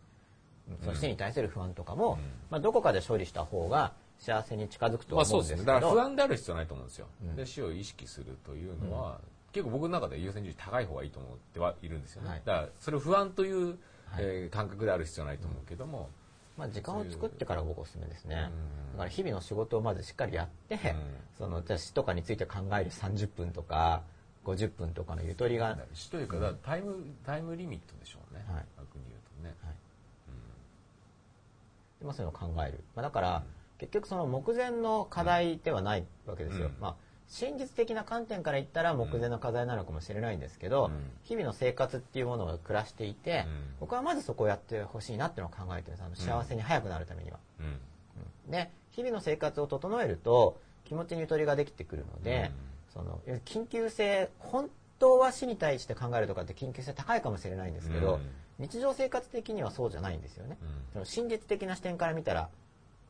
その死に対する不安とかも、まあ、どこかで処理した方が幸せに近づくと思うんですすけど、そうでね。だから不安である必要はないと思うんですよ、で死を意識するというのは、結構僕の中で優先順位高い方がいいと思ってはいるんですよね、はい。だからそれを不安という、えー感覚である必要はないと思うけども、まあ、時間を作ってから僕おすすめですね、だから日々の仕事をまずしっかりやって、そのじゃあ死とかについて考える30分とか50分とかのゆとりが、だから死というかタイムタイムリミットでしょうね、はい。逆に言うとね、まあ、そういうのを考える、まあ、だから、結局その目前の課題ではないわけですよ、うん。まあ、真実的な観点から言ったら目前の課題なのかもしれないんですけど、うん。日々の生活っていうものを暮らしていて、うん。僕はまずそこをやってほしいなっていうのを考えてるんです。あの幸せに早くなるためには。うん。で日々の生活を整えると気持ちにゆとりができてくるので、その緊急性本当は死に対して考えるとかって緊急性高いかもしれないんですけど、日常生活的にはそうじゃないんですよね、その真実的な視点から見たら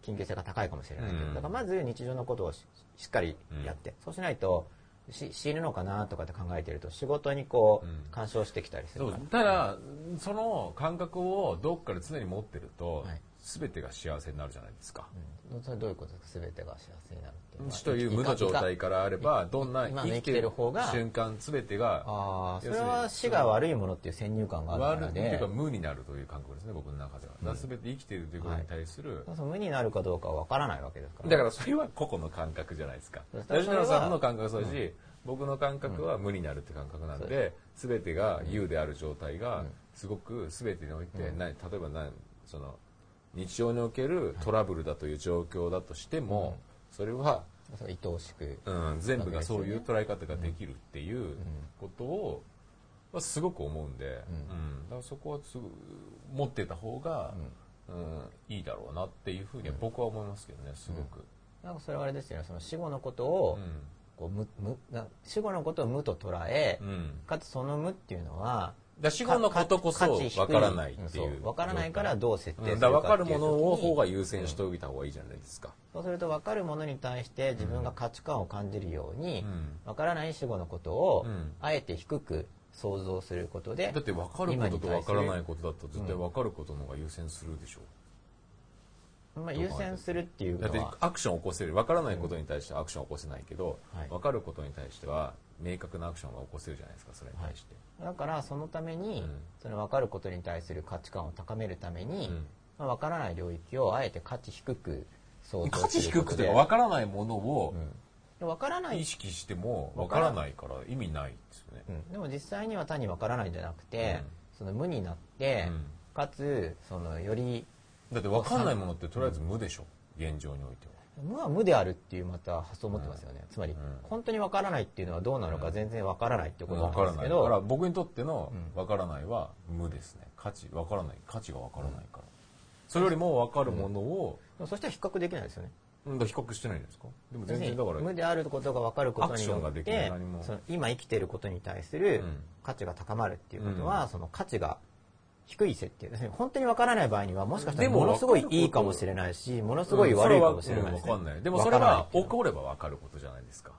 緊急性が高いかもしれない。けど、だからまず日常のことをしっかりやって、そうしないとし死ぬのかなとかって考えてると仕事にこう干渉してきたりするから、ただその感覚をどっかで常に持ってると、はい。全てが幸せになるじゃないですか。どういうことですか？全てが幸せになるっていうのは。死という無の状態からあればどんな生きてる方が瞬間全てがああそれは死が悪いものっていう先入観があるから悪いっていうでか無になるという感覚ですね僕の中では。だから全て生きているということに対する、そうそう無になるかどうかは分からないわけですから。だからそれは個々の感覚じゃないですか。吉野さんの感覚はそうだし、僕の感覚は無になるって感覚なんで、全てが有である状態がすごく全てにおいて、な例えばなその日常におけるトラブルだという状況だとしても、それは、愛おしくうん、全部がそういう捉え方ができるっていうことを、まあすごく思うんで、うん。だからそこはすぐ持ってた方が、うん。いいだろうなっていうふうには僕は思いますけどねすごく。なんかそれはあれですよね。その死後のことを、こう無無な死後のことを無と捉え、うん。かつその無っていうのはだ死後のことこそ価値低い。わからないっていう。んそわからないからどう設定すう。ん。るだから分かるものを方が優先しておいた方がいいじゃないですか。そうすると分かるものに対して自分が価値観を感じるように、うん。分からない死後のことを、うん。あえて低く想像することでだって分かることと分からないことだと絶対分かることの方が優先するでしょ。まあ、優先するっていうだってアクションを起こせる。分からないことに対してアクションを起こせないけど、はい。分かることに対しては明確なアクションが起こせるじゃないですかそれに対して。だからそのために、うん。その分かることに対する価値観を高めるために、うん。まあ、分からない領域をあえて価値低く想像価値することで。低くて分からないものを分からない。意識しても分からない。から意味ないですよね。うん。でも実際には単に分からないんじゃなくて、うん。その無になって、うん。かつそのよりだって分かんないものってとりあえず無でしょ。現状においては。無は無であるっていうまた発想を持ってますよね、つまり、ん。本当に分からないっていうのはどうなのか全然分からないってことなんですけど、だから僕にとっての分からないは無ですね。価値分からない価値が分からないから、それよりも分かるものを、そしたら比較できないですよね。うん、だ比較してないんですか？でも全然だから無であることが分かることによってその今生きていることに対するうん。価値が高まるっていうことは、その価値が低い設定ですね。本当に分からない場合にはもしかしたらでもものすごいいいかもしれないしものすごい悪いかもしれないです、ね。分かんない。でもそれは起これば分かることじゃないですか、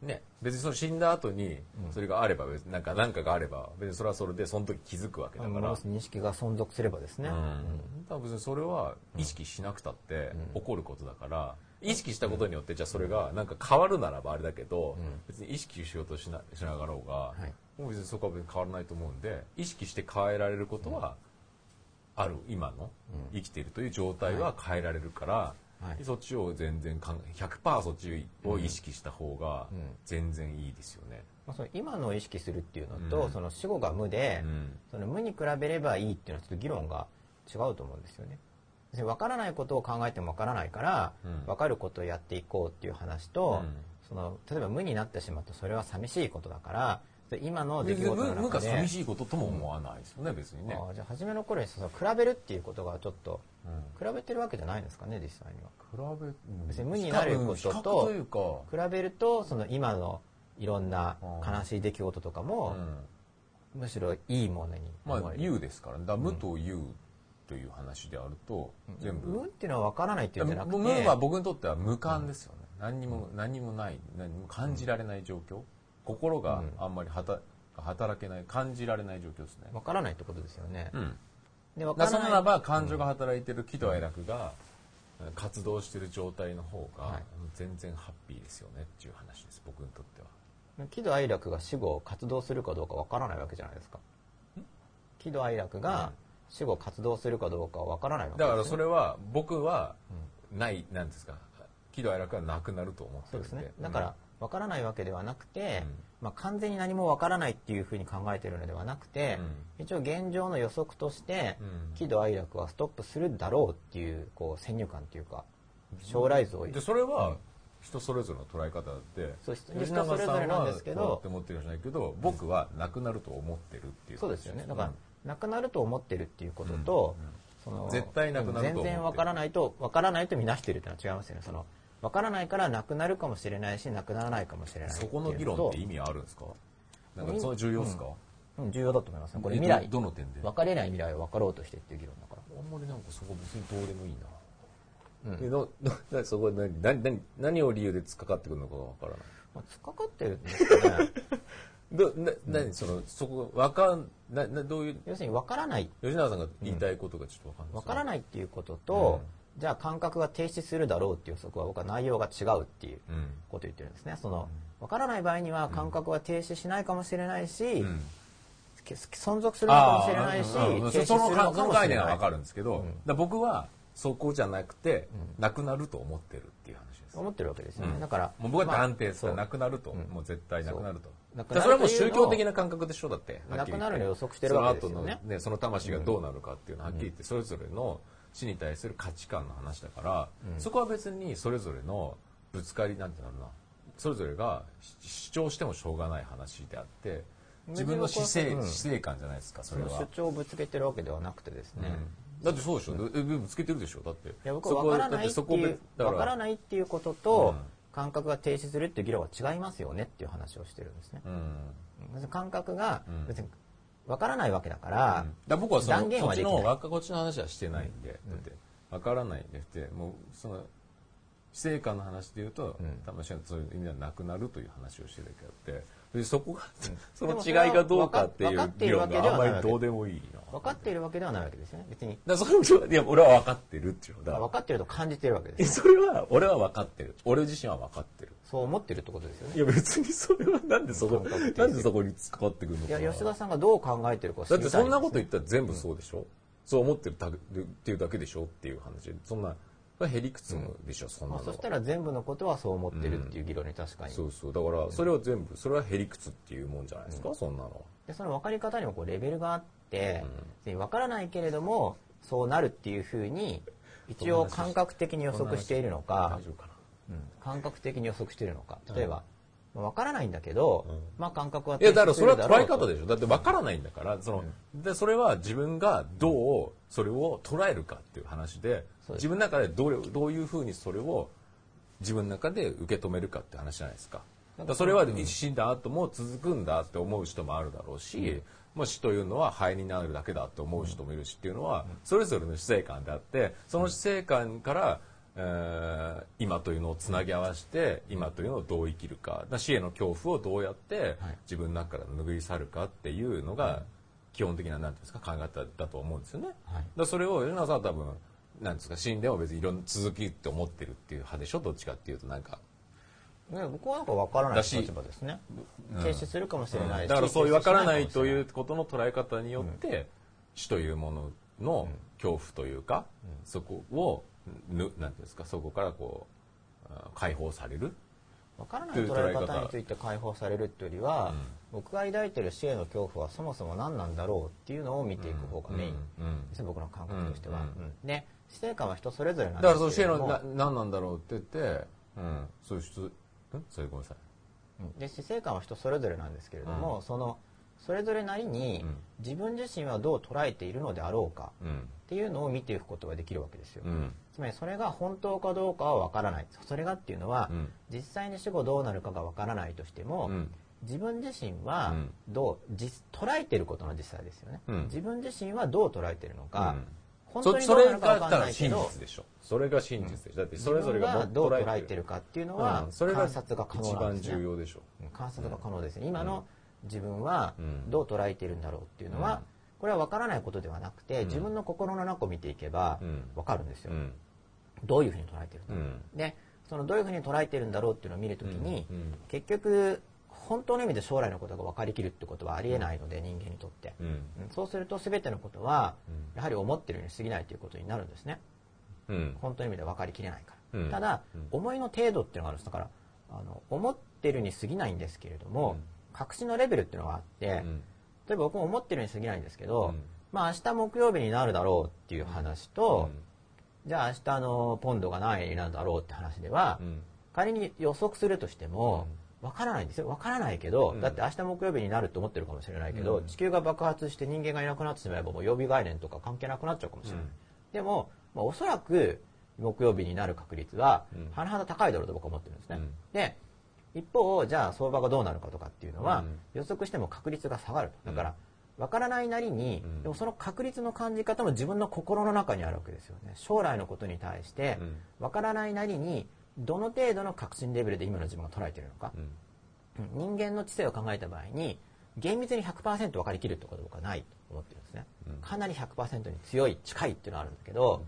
ね。別にその死んだ後にそれがあれば別になんか何かがあれば別にそれはそれでその時気づくわけだから、認識が存続すればですね、うん、だから別にそれは意識しなくたって起こることだから、意識したことによってじゃあそれがなんか変わるならばあれだけど、別に意識しようとしなしながらうが、いもう別にそこは別に変わらないと思うんで意識して変えられることはある今の生きているという状態は変えられるから、はい。そっちを全然考え100%そっちを意識した方が全然いいですよね。まあ、その今のを意識するっていうのと、うん。その死後が無で、うん。その無に比べればいいっていうのはちょっと議論が違うと思うんですよね。分からないことを考えても分からないから、うん。分かることをやっていこうっていう話と、うん。その例えば無になってしまうとそれは寂しいことだからそれ今の出来事の無無が中で寂しいこととも思わないですよね別にね。ああじゃあ初めの頃にその比べるっていうことがちょっとうん。比べてるわけじゃないんですかね実際には。比べ、別に無になることと比較というか、比べるとその今のいろんなうん悲しい出来事とかも、うん。むしろいいものに。まあ思える、「有」ですから、だ無と「有」という話であると、全部。無っていうのは分からないっていうんじゃなくて。無は僕にとっては無感ですよね、何にも何にもない何にも感じられない状況心があんまりはた働けない感じられない状況ですね、分からないってことですよね、うん。で分だからなならば感情が働いてる喜怒哀楽が活動してる状態の方がはい。全然ハッピーですよねっていう話です僕にとっては。喜怒哀楽が死後活動するかどうか分からないわけじゃないですか。喜怒哀楽が死後活動するかどうかは分からないわけですよだからそれは僕はないなんですか。喜怒哀楽がなくなると思ってそうでするんでね。だから分からないわけではなくて、うん。まあ、完全に何も分からないっていうふうに考えているのではなくて、一応現状の予測として、うん。喜怒哀楽はストップするだろうっていうこう先入観っていうか将来像を。でそれは人それぞれの捉え方だってそう人それぞれなんですけどって思ってるかもしれないけど僕はなくなると思ってるっていうそうですよね。だから、うん。なくなると思ってるっていうことと、その絶対なくなる。全然わからないとわからないと見なしてるっていうのは違いますよね。そのわからないからなくなるかもしれないしなくならないかもしれないそこの議論って意味あるんですか？なんかその重要ですか、うん、重要だと思いますね。これえ未来。どどの点で？分かれない未来を分かろうとしてっていう議論だから。あんまりなんかそこ別にどうでもいいな。うん。えなななそこは何？何何何を理由で突っかかってくるのかがわからない？まあ、突っかかってるんですかね。どな何？そのそこわかんななどういう？要するに分からない。吉永さんが言いたいことがちょっとわかんない。分からないっていうことと、じゃあ感覚が停止するだろうっていう予測は僕は内容が違うっていううん。ことを言ってるんですね。その分からない場合には感覚は停止しないかもしれないし、存続するのかもしれないし、停止するそののかもしれない。その概念はわかるんですけど、僕はそこじゃなくて、なくなると思ってるっていう話です。思ってるわけですよね、うん。だからもう僕は断定です。まあなくなると、うん。もう絶対なくなると。なくだからそれはもう宗教的な感覚でしょだって。なくなるのを予測してるわけですよね。その後のね、その魂がどうなるかっていうのははっきり言って、それぞれの死に対する価値観の話だから、そこは別にそれぞれのぶつかりなんてなるな。それぞれが主張してもしょうがない話であって、自分の死生、うん死生観じゃないですか、それは。主張をぶつけてるわけではなくてですね、うん。だってそうでしょ、えぶつけてるでしょ。だって。いや僕は分からないっていうだから。分からないっていうことと、うん。感覚が停止するっていう議論は違いますよねっていう話をしてるんですね。感覚がうん。別に分からないわけだから、だから僕はその断言こっちはできない。の若こっちの話はしてないんで、だって。分からないんでって。もうその死生観の話で言うと、うん。魂はそういう意味ではなくなるという話をしてるだけあって。でそこが、そのでもそれは違いがどうかっていう議論があんまりどうでもいいな分かっているわけではないわけですよね。別に。だからそれはいや俺は分かってるっていうのだ分かっていると感じているわけえですよ。それは俺は分かってる。俺自身は分かってるそう思ってるってことですよね。いや別にそれはなんでそこなんでそこに突っかかってくるのいかな。や吉田さんがどう考えてるかを知だりたいんですってそんなこと言ったら全部そうでしょ、そう思ってるっていうだけでしょっていう話。そんなへりくつむでしょ、そんなまあ、そしたら全部のことはそう思ってるっていう議論に確かに、そうそう。だからそれは全部それはへりくつっていうもんじゃないですか、そんなのは。でその分かり方にもこうレベルがあって、別に分からないけれどもそうなるっていうふうに一応感覚的に予測しているのか大丈夫かな？うん感覚的に予測しているのか。例えば、まあ分からないんだけど、うん。まあ感覚はいやだからそれは捉えと方でしょ。だって分からないんだからその、でそれは自分がどうそれを捉えるかっていう話で自分の中でどうどういうふうにそれを自分の中で受け止めるかって話じゃないですか。だそれは死ん。だ後も続くんだって思う人もあるだろうし、まあ、死というのは灰になるだけだって思う人もいるしっていうのはそれぞれの死生観であってその死生観から、えー今というのをつなぎ合わせて今というのをどう生きるか。死への恐怖をどうやって自分の中から拭い去るかっていうのが基本的ななんていうんですか考え方だと思うんですよね。はい。だそれを吉永さんは多分なんですか死んでも別にいろんな続きって思ってるっていう派でしょ？どっちかっていうとなんか。ね、僕はなんか分からない立場ですね。停止するかもしれないし、だからそういう分からないということの捉え方によって、死というものの恐怖というか、そこをぬなんていうんですかそこからこうあ解放される？分からない捉え方。について解放されるっていうよりは、僕が抱いてる死への恐怖はそもそも何なんだろうっていうのを見ていく方がメイン。うんですね、僕の感覚としては。うんうん。で死生観は人それぞれなんだからその死へのな何なんだろうって言って、うん、そういう人ん？それごめんなさい。うん。で死生観は人それぞれなんですけれども、そのそれぞれなりにうん。自分自身はどう捉えているのであろうかうん。っていうのを見ていくことができるわけですよ。うんつまりそれが本当かどうかは分からない。それがっていうのは、うん。実際に死後どうなるかが分からないとしても、うん。自分自身はうん。どう実捉えてることの実際ですよね、うん。自分自身はどう捉えてるのか、うん。本当にそそれどうなるか分から真ないけど実でしょ。それが真実でしょ。だってそれぞれがどう捉えるてるかっていうのは、うん。それが観察が可能一番なんですね。重要でしょ。うん。観察が可能ですね。今の自分はうん。どう捉えているんだろうっていうのは、うん。これは分からないことではなくて、自分の心の中を見ていけばうん。分かるんですよ、うんどういうふうに捉えてるんだろう、うん。でそのどういうふうに捉えてるんだろうっていうのを見るときに、うんうん。結局本当の意味で将来のことが分かりきるってことはありえないので、人間にとって、うん。うん。そうすると全てのことはうん。やはり思ってるに過ぎないということになるんですね。うん。本当の意味で分かりきれないから、うん。ただ、うん。思いの程度っていうのがあるんです。だからあの思ってるに過ぎないんですけれども、うん。確信のレベルっていうのがあって、うん。例えば僕も思ってるに過ぎないんですけど、うん。まあ明日木曜日になるだろうっていう話と、うんじゃあ明日のポンドが何円になるだろうって話では、うん。仮に予測するとしても、わからないんですよ。わからないけど、うん。だって明日木曜日になると思ってるかもしれないけど、うん。地球が爆発して人間がいなくなってしまえばもう曜日概念とか関係なくなっちゃうかもしれない。うん。でも、まあ、おそらく木曜日になる確率はうん、甚だ高いだろうと僕は思ってるんですね。うん。で、一方、じゃあ相場がどうなるかとかっていうのは、うん。予測しても確率が下がる。と。だから、わからないなりに、うん。でもその確率の感じ方も自分の心の中にあるわけですよね。将来のことに対してうん、わからないなりに、どの程度の確信レベルで今の自分が捉えているのか。うん。人間の知性を考えた場合に厳密に100%分かりきるってことは僕はないと思ってるんですね、うん。かなり100%に強い近いっていうのはあるんだけど、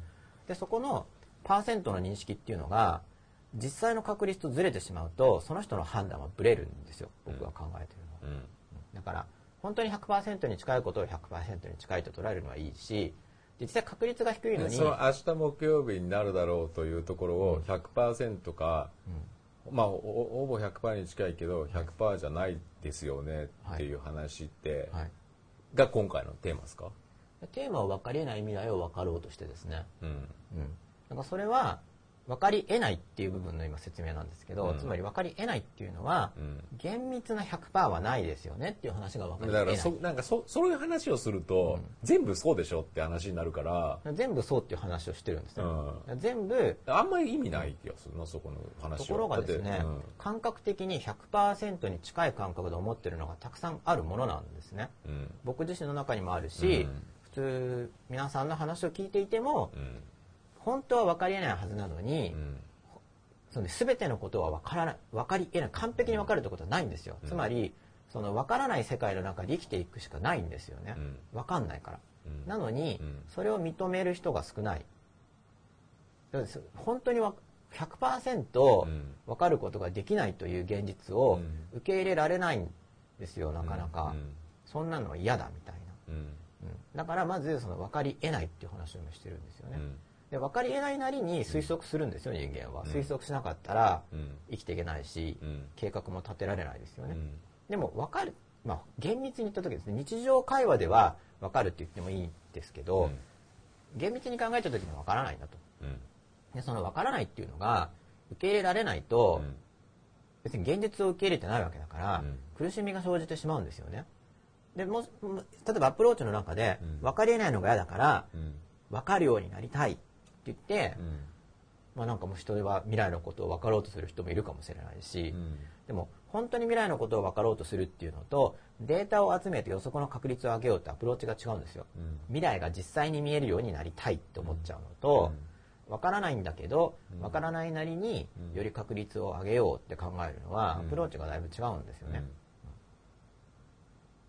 でそこのパーセントの認識っていうのが実際の確率とずれてしまうとその人の判断はブレるんですよ。僕が考えてるのは、うん。だから本当に100%に近いことを100%に近いと捉えるのはいいし実際確率が低いのにその明日木曜日になるだろうというところを100%か、まあおほぼ100%に近いけど100%じゃないですよねっていう話って、はい、が今回のテーマですか、テーマは分かりえない未来を分かろうとしてですね。うん。うん、なんかそれは分かり得ないっていう部分の今説明なんですけど、うん。つまり分かり得ないっていうのは、うん。厳密な100%はないですよねっていう話が分かりだから得ないそなんかそそういう話をすると、全部そうでしょって話になるから、全部そうっていう話をしてるんですね、う全部あんまり意味ない気がするなそこの話は。ところがですね、感覚的に100%に近い感覚で思ってるのがたくさんあるものなんですね。うん。僕自身の中にもあるし、うん。普通皆さんの話を聞いていてもうん本当は分かり得ないはずなのに、うんその全てのことは分からない分かり得ない完璧に分かるってことはないんですよ、うん。つまりその分からない世界の中で生きていくしかないんですよね、うん。分かんないから、うん。なのに、うん。それを認める人が少ない。本当にわ100%うん。分かることができないという現実をうん。受け入れられないんですよなかなか、うん。そんなのは嫌だみたいな、だからまずその分かり得ないっていう話を今してるんですよね、うんで分かり得ないなりに推測するんですよ人間は、うん。推測しなかったらうん。生きていけないし、うん。計画も立てられないですよね、うん。でも分かる、まあ、厳密に言った時ですね。日常会話では分かるって言ってもいいんですけど、厳密に考えた時には分からないんだと。うん。でその分からないっていうのが受け入れられないと、うん。別に現実を受け入れてないわけだから、うん。苦しみが生じてしまうんですよね。でも例えばアプローチの中で、うん。分かり得ないのが嫌だからうん。分かるようになりたい言って、うんまあなんかもう人は未来のことを分かろうとする人もいるかもしれないし、うん。でも本当に未来のことを分かろうとするっていうのとデータを集めて予測の確率を上げようってアプローチが違うんですよ。うん。未来が実際に見えるようになりたいって思っちゃうのと、分からないんだけどうん。分からないなりにうん。より確率を上げようって考えるのはうん。アプローチがだいぶ違うんですよね、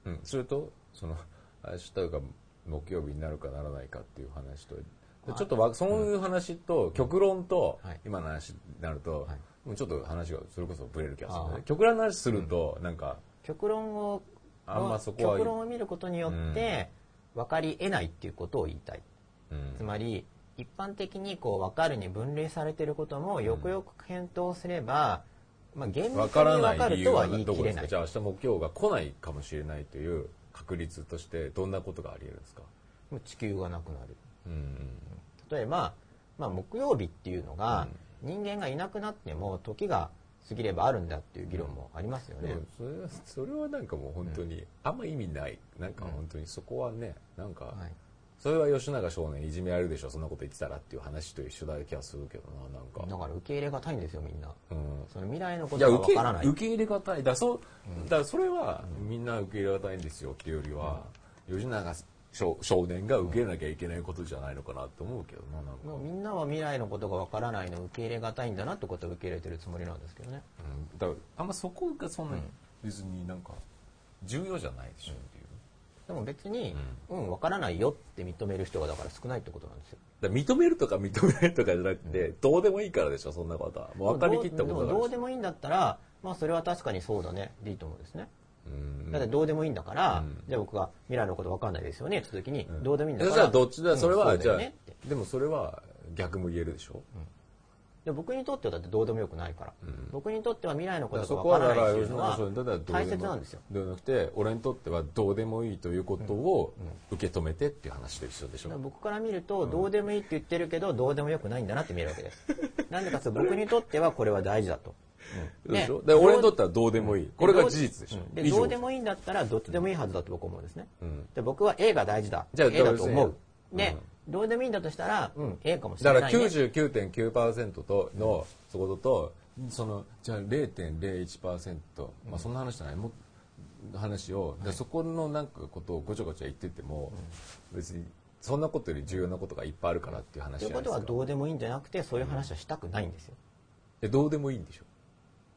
うん、それとその明日が木曜日になるかならないかっていう話とでちょっとわそういう話と極論とはい。今の話になると、はい。もうちょっと話がそれこそブレる気がする、ね、極論の話するとなんか、極論をあんまそこは極論を見ることによって分かり得ないっていうことを言いたい。うん。つまり一般的にこう分かるに分類されていることもよくよく検討すれば、まあ、厳密に分かるとは言い切れない。ですかじゃあ明日木曜が来ないかもしれないという確率としてどんなことがあり得るんですか、地球がなくなる。うん例えば、まあ、木曜日っていうのが、人間がいなくなっても時が過ぎればあるんだっていう議論もありますよね、でもそれはそれはなんかもう本当にあんま意味ない。なんか本当にそこはねなんか、はい。それは吉永少年いじめられるでしょそんなこと言ってたらっていう話と一緒だ気がするけどななんか。だから受け入れがたいんですよみんな。うん。その未来のことが受け分からない。受け入れがたい。だそう、だからそれはみんな受け入れがたいんですよっていうよりは、吉永少少年が受けなきゃいけないことじゃないのかなと思うけどななんか、もうみんなは未来のことが分からないのを受け入れがたいんだなってことを受け入れてるつもりなんですけどね。うん。だからあんまそこがそんなに別になんか重要じゃないでしょっていう、でも別に、うん、分からないよって認める人がだから少ないってことなんですよ。認めるとか認めないとかじゃなくて、どうでもいいからでしょそんなことは。もう分かりきったことだでもからどうでもいいんだったらまあそれは確かにそうだね。でいいと思うんですね。うんだってどうでもいいんだから、うん。じゃあ僕が未来のこと分かんないですよねって時に、うん。どうでもいいんだからじゃあどっちだ、うんそれはうじゃあでもそれは逆も言えるでしょ、で僕にとってはだってどうでもよくないから、うん。僕にとっては未来のことが分からないっていう吉のは大切なんですよ。ではなくて俺にとってはどうでもいいということを受け止めてっていう話と一緒でしょ、だから僕から見るとどうでもいいって言ってるけどどうでもよくないんだなって見えるわけです。なんでかと僕にとってはこれは大事だと、そうで俺にとってはどうでもいい。これが事実でしょ、うんでどうでもいいんだったらどっちでもいいはずだと僕は思うんですね、うん。で僕は A が大事だ。じゃあ A だと思う。うん。で、どうでもいいんだとしたら、うん、A かもしだかられない、ね。99.9%とのそこととそのじゃあ0.01%、まあそんな話じゃない。もう話を、でそこのなんかことをごちゃごちゃ言ってても、別にそんなことより重要なことがいっぱいあるからっていう話というこじゃないですか。とはどうでもいいんじゃなくてそういう話はしたくないんですよ。でどうでもいいんでしょ？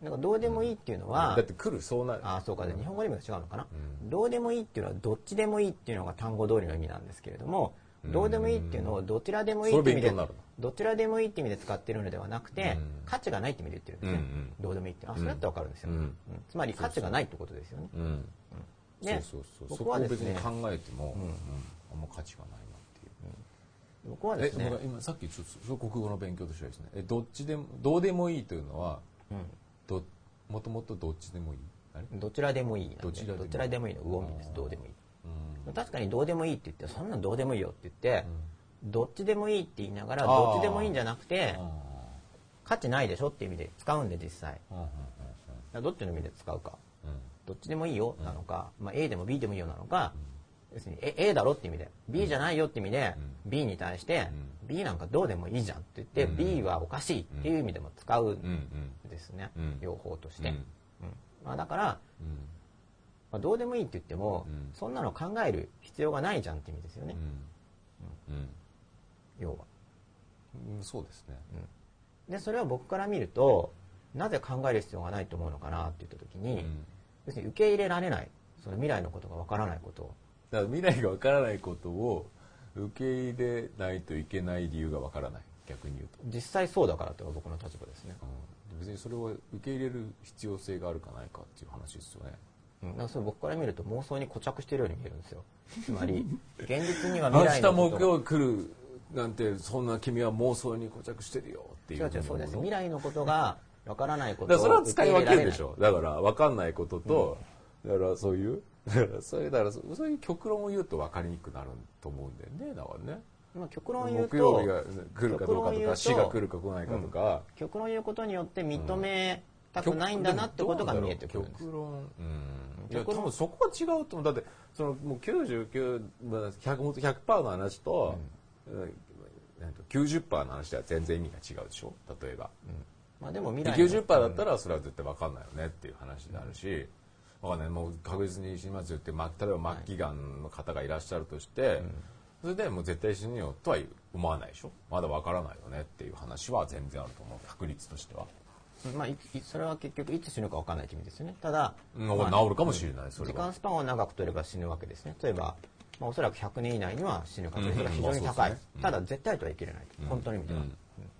だからどうでもいいっていうのは、だって来るそうなる。ああそうか。で日本語でも違うのかな、うん。どうでもいいっていうのはどっちでもいいっていうのが単語通りの意味なんですけれども、うん。どうでもいいっていうのをどちらでもいいって意味でどちらでもいいって意味で使っているのではなくて、うん。価値がないって意味で言ってるんですね、どうでもいいって。あそれだってわかるんですよ、つまり価値がないってことですよね。うん。で僕はですね考えても、うん。うんあんま価値がないなっていう。僕はえですね今さっきちょっと国語の勉強としてはですねえどっちでもどうでもいいというのはどもともとどっちでもいい？どちらでもいいなんで。どちらでもいい。どちらでもいいの魚民ですどうでもいい。うん。確かにどうでもいいって言ってそんなんどうでもいいよって言って、どっちでもいいって言いながらどっちでもいいんじゃなくてあ価値ないでしょって意味で使うんで実際。どっちの意味で使うか。うん。うんどっちでもいいよなのか、まあ、A でも B でもいいよなのか、要するに A, A だろって意味で。B じゃないよって意味で、B に対して、B なんかどうでもいいじゃんって言って、うん。B はおかしいっていう意味でも使うんうん。うん。ですね、うん。用法として、うん。うん。まあ、だから、うん。まあ、どうでもいいって言っても、うん。そんなの考える必要がないじゃんって意味ですよね、うん。要は。うんそうですね。でそれを僕から見るとなぜ考える必要がないと思うのかなって言った時に、うん。要するに受け入れられない。その未来のことがわからないことをだから未来がわからないことを受け入れないといけない理由がわからない。逆に言うと、実際そうだからっていうのが僕の立場ですね。うん、別にそれを受け入れる必要性があるかないかっていう話ですよね。うん、それ僕から見ると妄想に固着しているように見えるんですよ。つまり 現実には明日未来のこと。木曜来るなんてそんな君は妄想に固着してるよっていう違う違うそうです。未来のことがわからないこだからそれは使い分けるでしょ。だから分かんないことと、だからそういう それだからそそういう極論を言うと分かりにくくなると思うんだよねだからね。まあ、極論言う木曜日とが来るかどうかとか死が来るか来ないかとか、極論言うことによって認めたくないんだなってことが見えてくるんです。極論。うん。いや多分そこは違うと思う。だってそのもう99まあ100本当100%の話と、うん。なんと90%の話では全然意味が違うでしょ？例えば、まあ、でも未で来の90%だったらそれは絶対分かんないよねっていう話になるし、分かんない。もう確実に死にますよって、ま、例えば末期がんの方がいらっしゃるとして、それでもう絶対死ぬよとは思わないでしょ？まだ分からないよねっていう話は全然あると思う。確率としては、まあ、いいそれは結局いつ死ぬかわかんないという意味ですよね。ただ、うん。まあ治るかもしれない、それ時は間スパンを長く取れば死ぬわけですね。例えば、まあ、おそらく100年以内には死ぬ確率が非常にうん。高い、まあそうですねただ絶対とは言い切れない、うん。本当の意味では、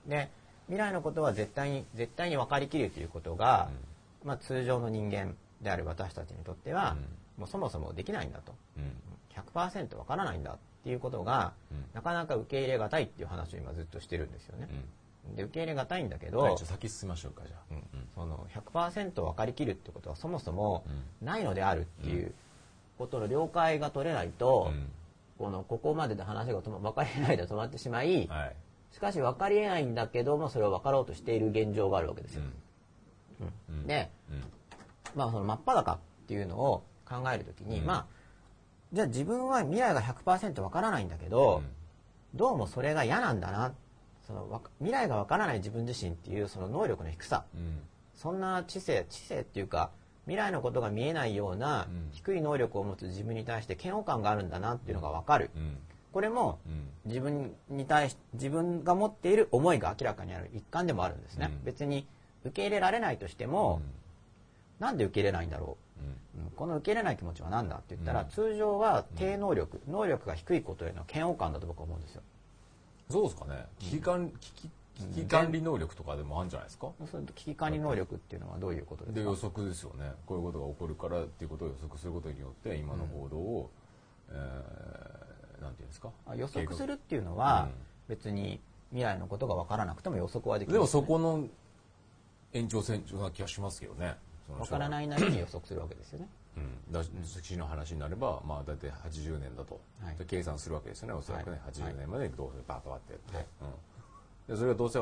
で未来のことは絶対に絶対に分かりきるということが、まあ、通常の人間である私たちにとっては、もうそもそもできないんだと。うん。100%分からないんだっていうことが、うん。なかなか受け入れがたいっていう話を今ずっとしてるんですよね、で受け入れがたいんだけど、はい、先進みましょうかじゃあ、その100%分かりきるってことはそもそもないのであるっていうことの了解が取れないと、うん。このここまでで話が止ま分かりえないで止まってしまい、はい。しかし分かりえないんだけどもそれを分かろうとしている現状があるわけですよ。うん。で、うんまあ、その真っ裸っていうのを考えるときに、うん。まあじゃあ自分は未来が100%分からないんだけど、どうもそれが嫌なんだなその未来が分からない自分自身っていうその能力の低さ。うん。そんな知性知性っていうか未来のことが見えないようなうん。低い能力を持つ自分に対して嫌悪感があるんだなっていうのが分かる。うん。これもうん。自分に対し自分が持っている思いが明らかにある一環でもあるんですね、うん。別に受け入れられないとしても、なんで受け入れないんだろう？ん。う、うん。この受け入れない気持ちは何だって言ったら、うん。通常は低能力、能力が低いことへの嫌悪感だと僕は思うんですよ。そうですかね。危機管危機危機管理能力とかでもあるんじゃないですか？危機管理能力っていうのはどういうことですか？で予測ですよね。こういうことが起こるからっていうことを予測することによって今の行動を、えーなんていうんですか？あ予測するっていうのは、別に未来のことが分からなくても予測はできるでもそこの延長線上な気がしますけどね分からないいなりに予測するわけですよね。うん、だ死の話になれば、まあ、大体80年だと、はい。で計算するわけですよねおそらくね、はい。80年までにどうせバーバーってやって、はい。うん、でそれがどうせ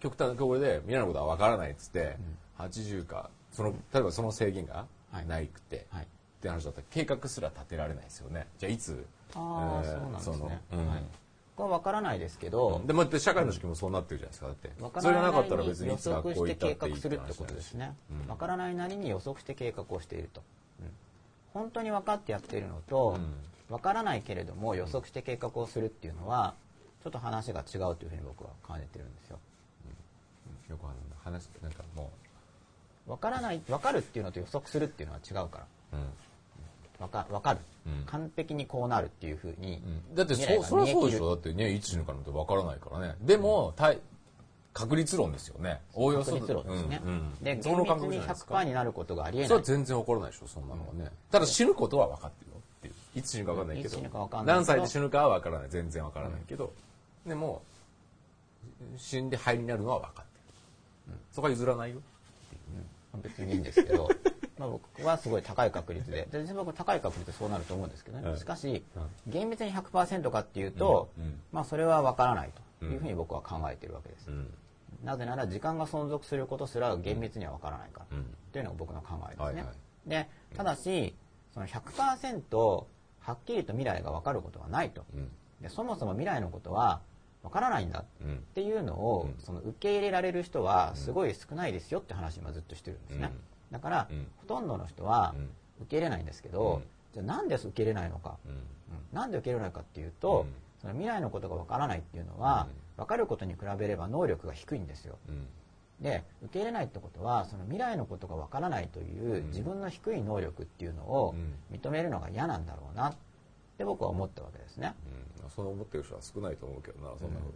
極端なところで未来のことは分からないっつって、80かその例えばその制限がはい。ないくて、はい。って話だったら計画すら立てられないですよね。じゃあいつ？ああ、えーそうなんですね。そのうん。はい、は分からないですけど、でも社会の式もそうなってるじゃないですか。だって分からそれがなないかったら別に予測して計画するってことですね、うん。分からないなりに予測して計画をしていると、うん。本当に分かってやっているのと、うん。分からないけれども予測して計画をするっていうのはちょっと話が違うというふうに僕は感じてるんですよ。よくあの話なんかも分からない分かるっていうのと予測するっていうのは違うから。う、うん分か分かる、うん。完璧にこうなるっていうふうに、だってそそれはそうでしょ。だってねいつ死ぬかなんてわからないからね。でも対確率論ですよね。おおよそ確率論ですね、うんうん。でその厳密に感覚じゃないですか100%になることがありえそれは全然起こらないでしょそんなのはね、ただ死ぬことは分かってるよっていう。いつ死ぬか分かんないけど。いつ死ぬか分かんないけど何歳で死ぬかは分からない。全然分からないけど、でも死んで灰になるのは分かってる、そこは譲らないよ別にいいんですけど まあ僕はすごい高い確率でで実際僕高い確率でそうなると思うんですけどね、はい。しかし厳密に100%かっていうと、まあそれは分からないというふうに僕は考えているわけです、うん。なぜなら時間が存続することすら厳密には分からないから、うん。というのが僕の考えですね、でただしその100%はっきりと未来が分かることはないと。うん。でそもそも未来のことは分からないんだ。うん。っていうのを、うん。その受け入れられる人はすごい少ないですよって話を今ずっとしてるんですね、だから、うん。ほとんどの人はうん。受け入れないんですけど、うん。じゃあなんで受け入れないのか、うん。うん。なんで受け入れないかっていうと、うん。その未来のことが分からないっていうのは、分かることに比べれば能力が低いんですよ。うん。で受け入れないってことはその未来のことが分からないといううん。自分の低い能力っていうのをうん。認めるのが嫌なんだろうなって僕は思ったわけですねうんそう思ってる人は少ないと思うけどなそんなふうに、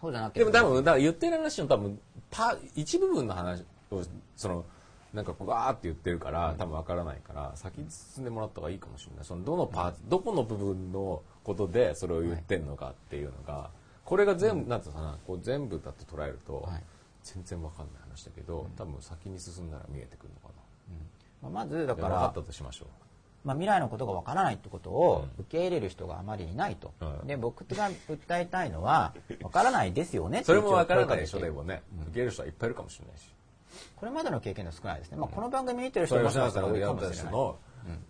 そうじゃなくて。でも多分だから言ってる話の多分パ一部分の話をそのなんかこうわーって言ってるから多分わからないから先に進んでもらった方がいいかもしれない。そのどのパーツ、どこの部分のことでそれを言ってんのかっていうのが、これが全部、なんていうのかなこう全部だと捉えると、はい。全然わかんない話だけど、多分先に進んだら見えてくるのかまあまずだな分かからったとしましょまあ、未来のことがわからないってことを受け入れる人があまりいないと、はい。で僕が訴えたいのは わからないですよねそれもわからないでしょでもね、受け入れる人はいっぱいいるかもしれないし。これまでの経験では少ないですね、まあ、この番組見てる人もしか吉永さんがしたら多いかもしれないの、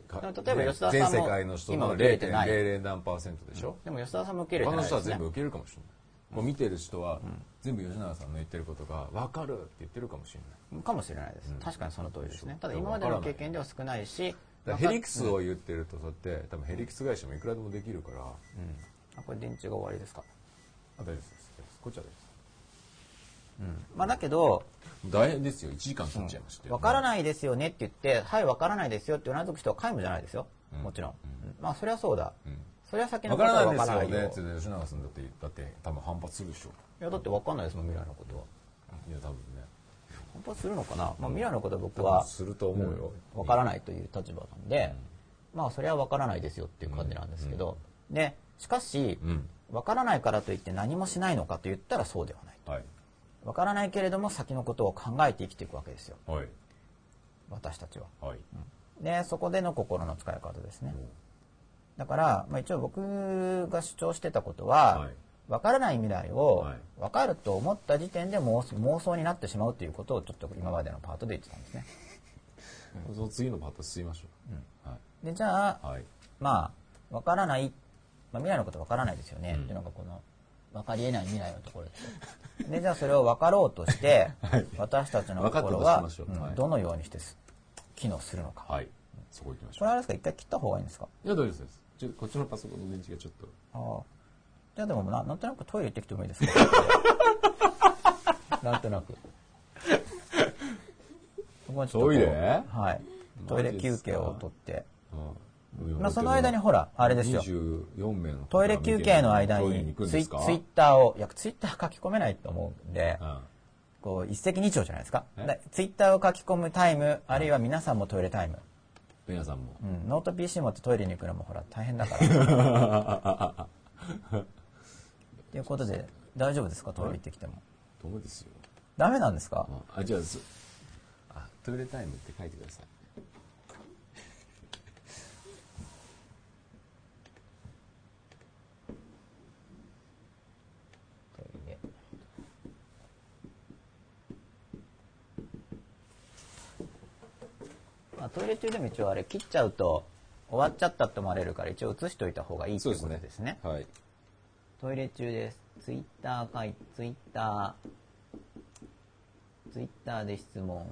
かでも例えば吉田さんも全世界の人の今受け入れてない。0.00何パーセントでしょ、でも吉田さんも受け入れ他のてないですね。人は全部受け入れるかもしれない、もう見てる人は、全部吉永さんの言ってることが分かるって言ってるかもしれない。かもしれないです、確かにその通りですね。ただ今までの経験では少ないしだヘリクスを言ってるとそうやって多分ヘリクス会社もいくらでもできるから、うん。あこれ電池が終わりですか、あ大丈夫です。こっちは大丈夫です。うん。まあ、だけど大変ですよ。1時間経っちゃいましたよ、わからないですよねって言って、はい、わからないですよってうなずく人は皆無じゃないですよ。うん。もちろん。うん。まあ、それはそうだ。うん。それは先の分ことはわからないよ。ねって吉永さんだってだって多分反発するでしょ。いや、だってわかんないですもん、未来のことは。いや多分ね反発するのかな？まあ、未来のことは僕多は分すると思うよ、わからないという立場なんで、まあ、それはわからないですよっていう感じなんですけど、で、しかしう、ん。わからないからといって何もしないのかと言ったらそうではない。はいわからないけれども先のことを考えて生きていくわけですよ。はい。私たちは。はい、で、そこでの心の使い方ですね。だから、まあ、一応僕が主張してたことは、はい分からない未来をはい。分かると思った時点で妄想妄想になってしまうということをちょっと今までのパートで言ってたんですね。その次のパート進みましょう、はで、じゃあ、いはい。まあ、分からない、まあ、未来のこと分からないですよね、うん。っていうのがこの分かり得ない未来のところです。よ。で、じゃあそれを分かろうとして、はい。私たちの心は、どのようにしてす機能するのか。はい。そこ行きましょうこれあれですか？一回切った方がいいんですか？いや大丈夫ですこっちのパソコンの電池がちょっと。ああ。じゃあでもな、なんとなくトイレ行ってきてもいいですか なんとなく。そこにちょっとこうトイレはい。トイレ休憩を取って。うんまあその間にほら、あれですよ。24名の方トイレ休憩の間にツイツイッターを、いや、ツイッター書き込めないと思うんで、うんこう、一石二鳥じゃないですか？ツイッターを書き込むタイム、あるいは皆さんもトイレタイム。皆さんもうん、ノート PC 持ってトイレに行くのもほら、大変だから。ということで、大丈夫ですか？トイレ行ってきても。どうですよ。ダメなんですか？あじゃあすあトイレタイムって書いてください。トイレ。まあ、トイレ中でも一応あれ切っちゃうと終わっちゃったと思われるから一応映しておいた方がいいってことですね。はいトイレ中です。ツイッターかい、ツイッター、ツイッターで質問、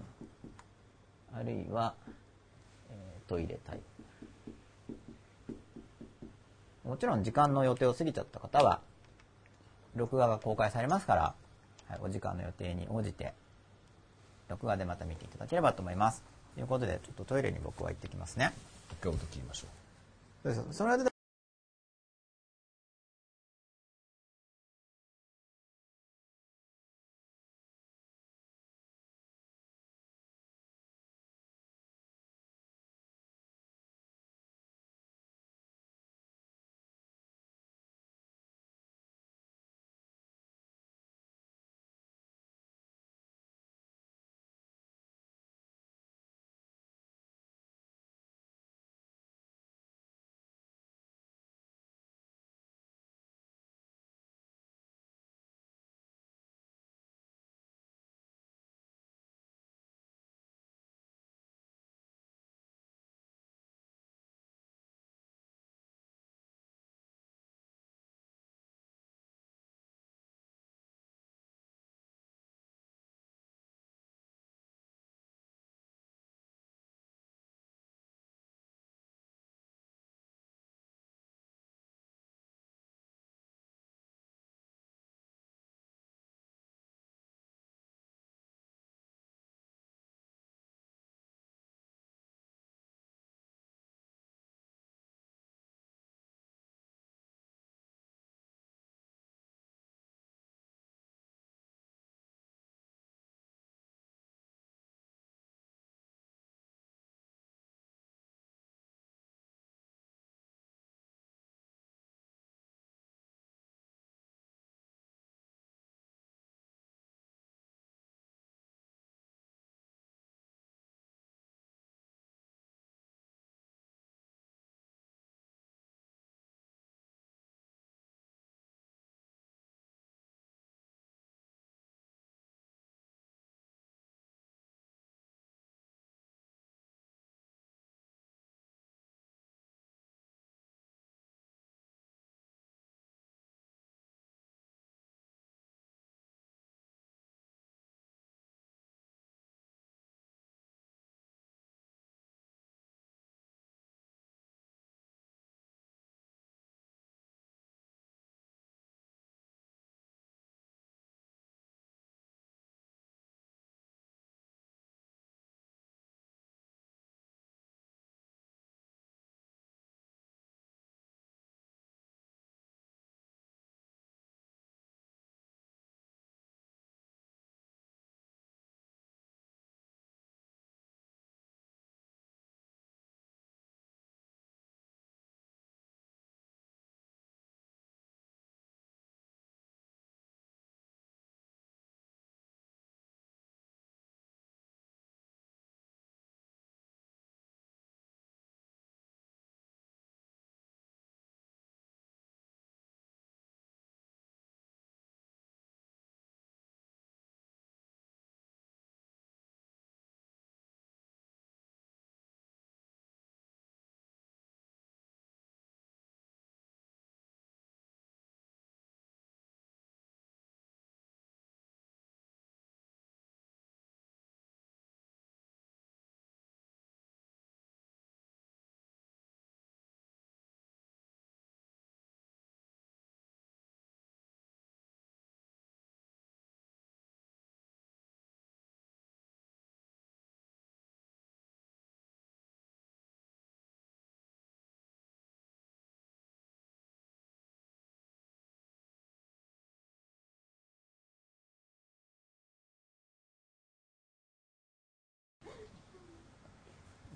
あるいは、えートイレタイプ。もちろん時間の予定を過ぎちゃった方は、録画が公開されますから、はい、お時間の予定に応じて、録画でまた見ていただければと思います。ということで、ちょっとトイレに僕は行ってきますね。一回音切りましょう。そうですその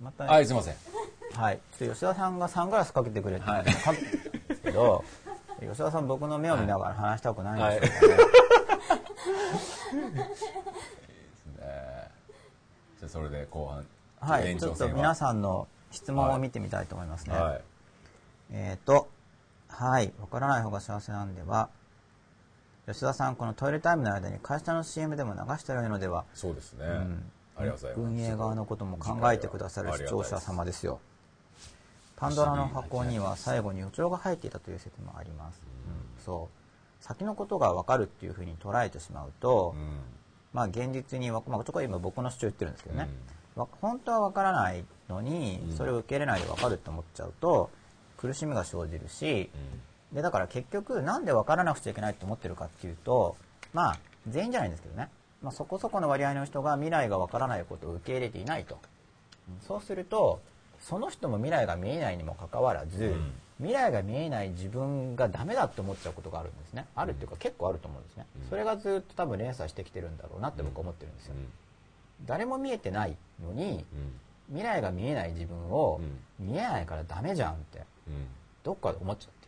また、はい、すいません。はい。吉田さんがサングラスかけてくれって言ってかんですけど、吉田さん僕の目を見ながら話したくないんでしょうかね。えーじゃあそれで後半。はい。ちょっと皆さんの質問を見てみたいと思いますね。はい。えっ、と、はい。わからない方が幸せなんでは、吉田さん、このトイレタイムの間に会社の CM でも流したらいいのでは、そうですね。うございます。運営側のことも考えてくださる視聴者様ですよ。パンドラの箱には最後に予兆が入っていたという説もあります。うん、そう。先のことが分かるっていうふうに捉えてしまうと、うん。まあ現実にわ、まあ、ちょっと今僕の主張言ってるんですけどね、わ本当は分からないのにうん。それを受け入れないで分かるって思っちゃうと苦しみが生じるしでだから結局なんで分からなくちゃいけないと思ってるかっていうとまあ全員じゃないんですけどね、まあ、そこそこの割合の人が未来が分からないことを受け入れていないと。うん。そうするとその人も未来が見えないにもかかわらず、うん。未来が見えない自分がダメだって思っちゃうことがあるんですね。あるっていうか結構あると思うんですね、うん。それがずっと多分連鎖してきてるんだろうなって僕は思ってるんですよ、誰も見えてないのに未来が見えない自分を見えないからダメじゃんってどっかで思っちゃって。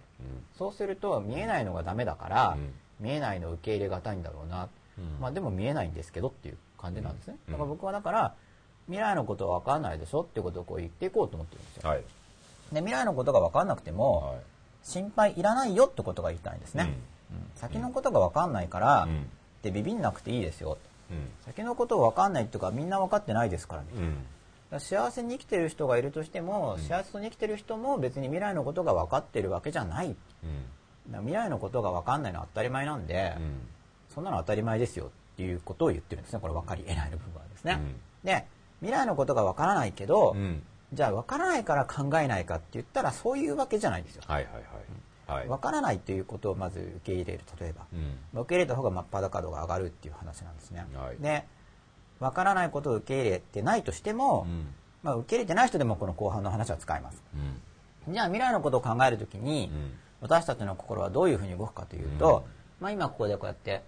そうすると見えないのがダメだから、見えないのを受け入れがたいんだろうな、まあでも見えないんですけどっていう感じなんですね、うん。だから僕はだから未来のことは分かんないでしょっていうことをこう言っていこうと思ってるんですよ。はい。で未来のことが分かんなくても、はい。心配いらないよってことが言いたいんですね、うん。先のことが分かんないから、うん。でビビんなくていいですよ。うん。先のこと分かんないっていうかみんな分かってないですからみたいな幸せに生きてる人がいるとしても、うん。幸せに生きてる人も別に未来のことが分かってるわけじゃないだから未来のことが分かんないのは当たり前なんで、そんなの当たり前ですよっていうことを言ってるんですね。これ分かり得ないの部分はですね、で未来のことが分からないけど、うん。じゃあ分からないから考えないかって言ったらそういうわけじゃないんですよ。はいはいはい。はい。分からないということをまず受け入れる例えば、うん。まあ受け入れた方が真っ裸度が上がるっていう話なんですね、はい。で分からないことを受け入れてないとしても、うん。まあ、受け入れてない人でもこの後半の話は使います。うん。じゃあ未来のことを考えるときに、うん。私たちの心はどういうふうに動くかというと、まあ、今ここでこうやって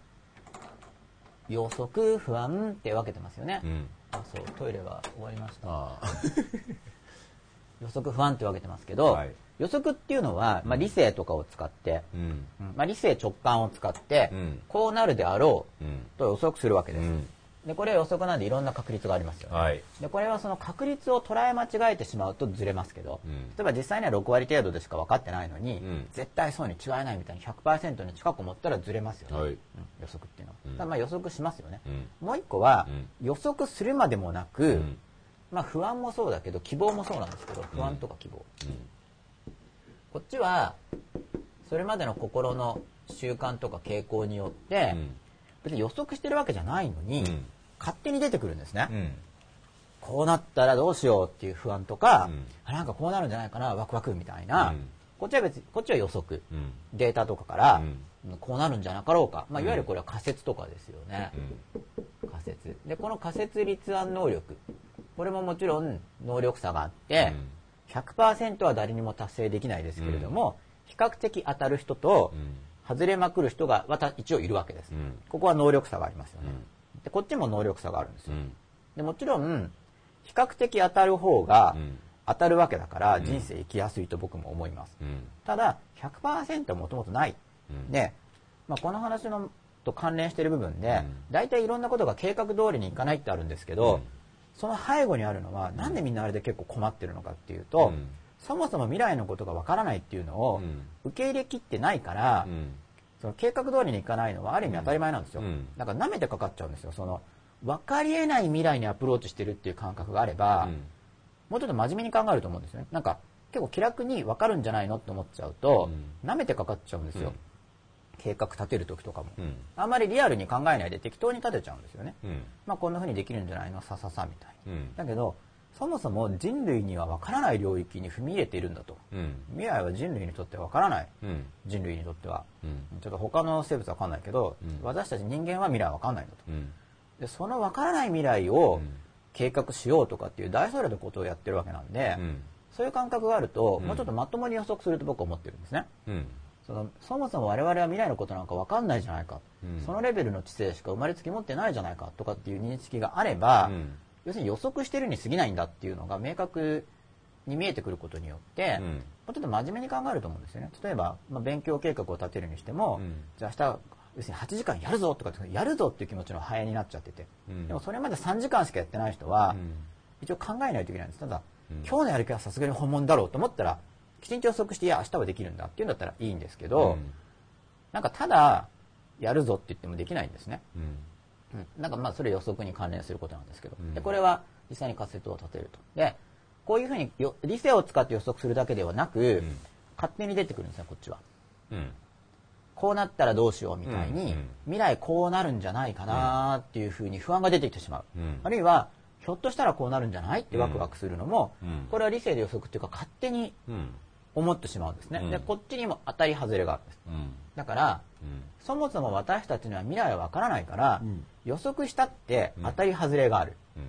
予測不安って分けてますよね、うん。あそうトイレが終わりました。あ 予測不安って分けてますけど、はい。予測っていうのは、まあ、理性とかを使って、うん。うんまあ、理性直感を使って、うん。こうなるであろうと予測するわけです、うんでこれは予測なんでいろんな確率がありますよね、はい。でこれはその確率を捉え間違えてしまうとずれますけど、うん。例えば実際には6割程度でしか分かってないのに、うん。絶対そうに違いないみたいに100%に近く思ったらずれますよね、はい。うん予測っていうのは、うん。ただまあ予測しますよね、うん。もう一個は、うん。予測するまでもなく、うん。まあ不安もそうだけど希望もそうなんですけど不安とか希望、こっちはそれまでの心の習慣とか傾向によって、うん。別に予測してるわけじゃないのに、うん勝手に出てくるんですね、うん。こうなったらどうしようっていう不安とか、うん。あなんかこうなるんじゃないかなワクワクみたいな、うん。こっちは別にこっちは予測、うん。データとかから、うん。こうなるんじゃなかろうか、まあ、うん。いわゆるこれは仮説とかですよね、仮説。でこの仮説立案能力。これももちろん能力差があって、100%は誰にも達成できないですけれども、比較的当たる人と外れまくる人がまた一応いるわけです、うん。ここは能力差がありますよね、でこっちも能力差があるんですよ、うん。でもちろん比較的当たる方がうん。当たるわけだからん。人生生きやすいと僕も思います、うん。ただ100%はもともとない、うん。で、まあ、この話のと関連している部分で、うん。大体いろんなことが計画通りにいかないってあるんですけど、うん。その背後にあるのはなんでみんなあれで結構困ってるのかっていうと、うん。そもそも未来のことがわからないっていうのをうん。受け入れきってないから、うんその計画通りにいかないのはある意味当たり前なんですよ、うん。だから舐めてかかっちゃうんですよ。その分かりえない未来にアプローチしてるっていう感覚があれば、うん。もうちょっと真面目に考えると思うんですよね。なんか結構気楽に分かるんじゃないのって思っちゃうと、舐めてかかっちゃうんですよ、うん。計画立てる時とかも、うん。あんまりリアルに考えないで適当に立てちゃうんですよね、うん。まあこんな風にできるんじゃないの？さささみたいに、うん。だけどそもそも人類には分からない領域に踏み入れているんだと。うん。未来は人類にとって分からない。うん。人類にとっては。うん。ちょっと他の生物は分かんないけど、うん。私たち人間は未来は分かんないんだと。うん。でその分からない未来をうん。計画しようとかっていう大それたことをやってるわけなんで、うん。そういう感覚があると、うん。もうちょっとまともに予測すると僕は思ってるんですね。うん。そのそもそも我々は未来のことなんか分かんないじゃないか、うん。そのレベルの知性しか生まれつき持ってないじゃないかとかっていう認識があれば、うん要するに予測してるに過ぎないんだっていうのが明確に見えてくることによって、うん。もうちょっと真面目に考えると思うんですよね。例えば、まあ、勉強計画を立てるにしても、うん。じゃあ明日要するに8時間やるぞとかってやるぞっていう気持ちの早になっちゃってて、うん。でもそれまで3時間しかやってない人は、うん。一応考えないといけないんです。ただ、うん。今日のやる気はさすがに本物だろうと思ったらきちんと予測していや明日はできるんだっていうんだったらいいんですけど、なんかただやるぞって言ってもできないんですね、なんかまあそれ予測に関連することなんですけど、うん。でこれは実際に仮説を立てると。でこういうふうによ理性を使って予測するだけではなく、ん。勝手に出てくるんですねこっちは。うん。こうなったらどうしようみたいに、うんうん。未来こうなるんじゃないかなっていうふうに不安が出てきてしまう、うん。あるいはひょっとしたらこうなるんじゃないってワクワクするのも、うん。これは理性で予測っていうか勝手にうん。思ってしまうんですね、うん。でこっちにも当たり外れがあるんです。うんだからうん。そもそも私たちには未来はわからないから、ん。予測したって当たり外れがある、うん。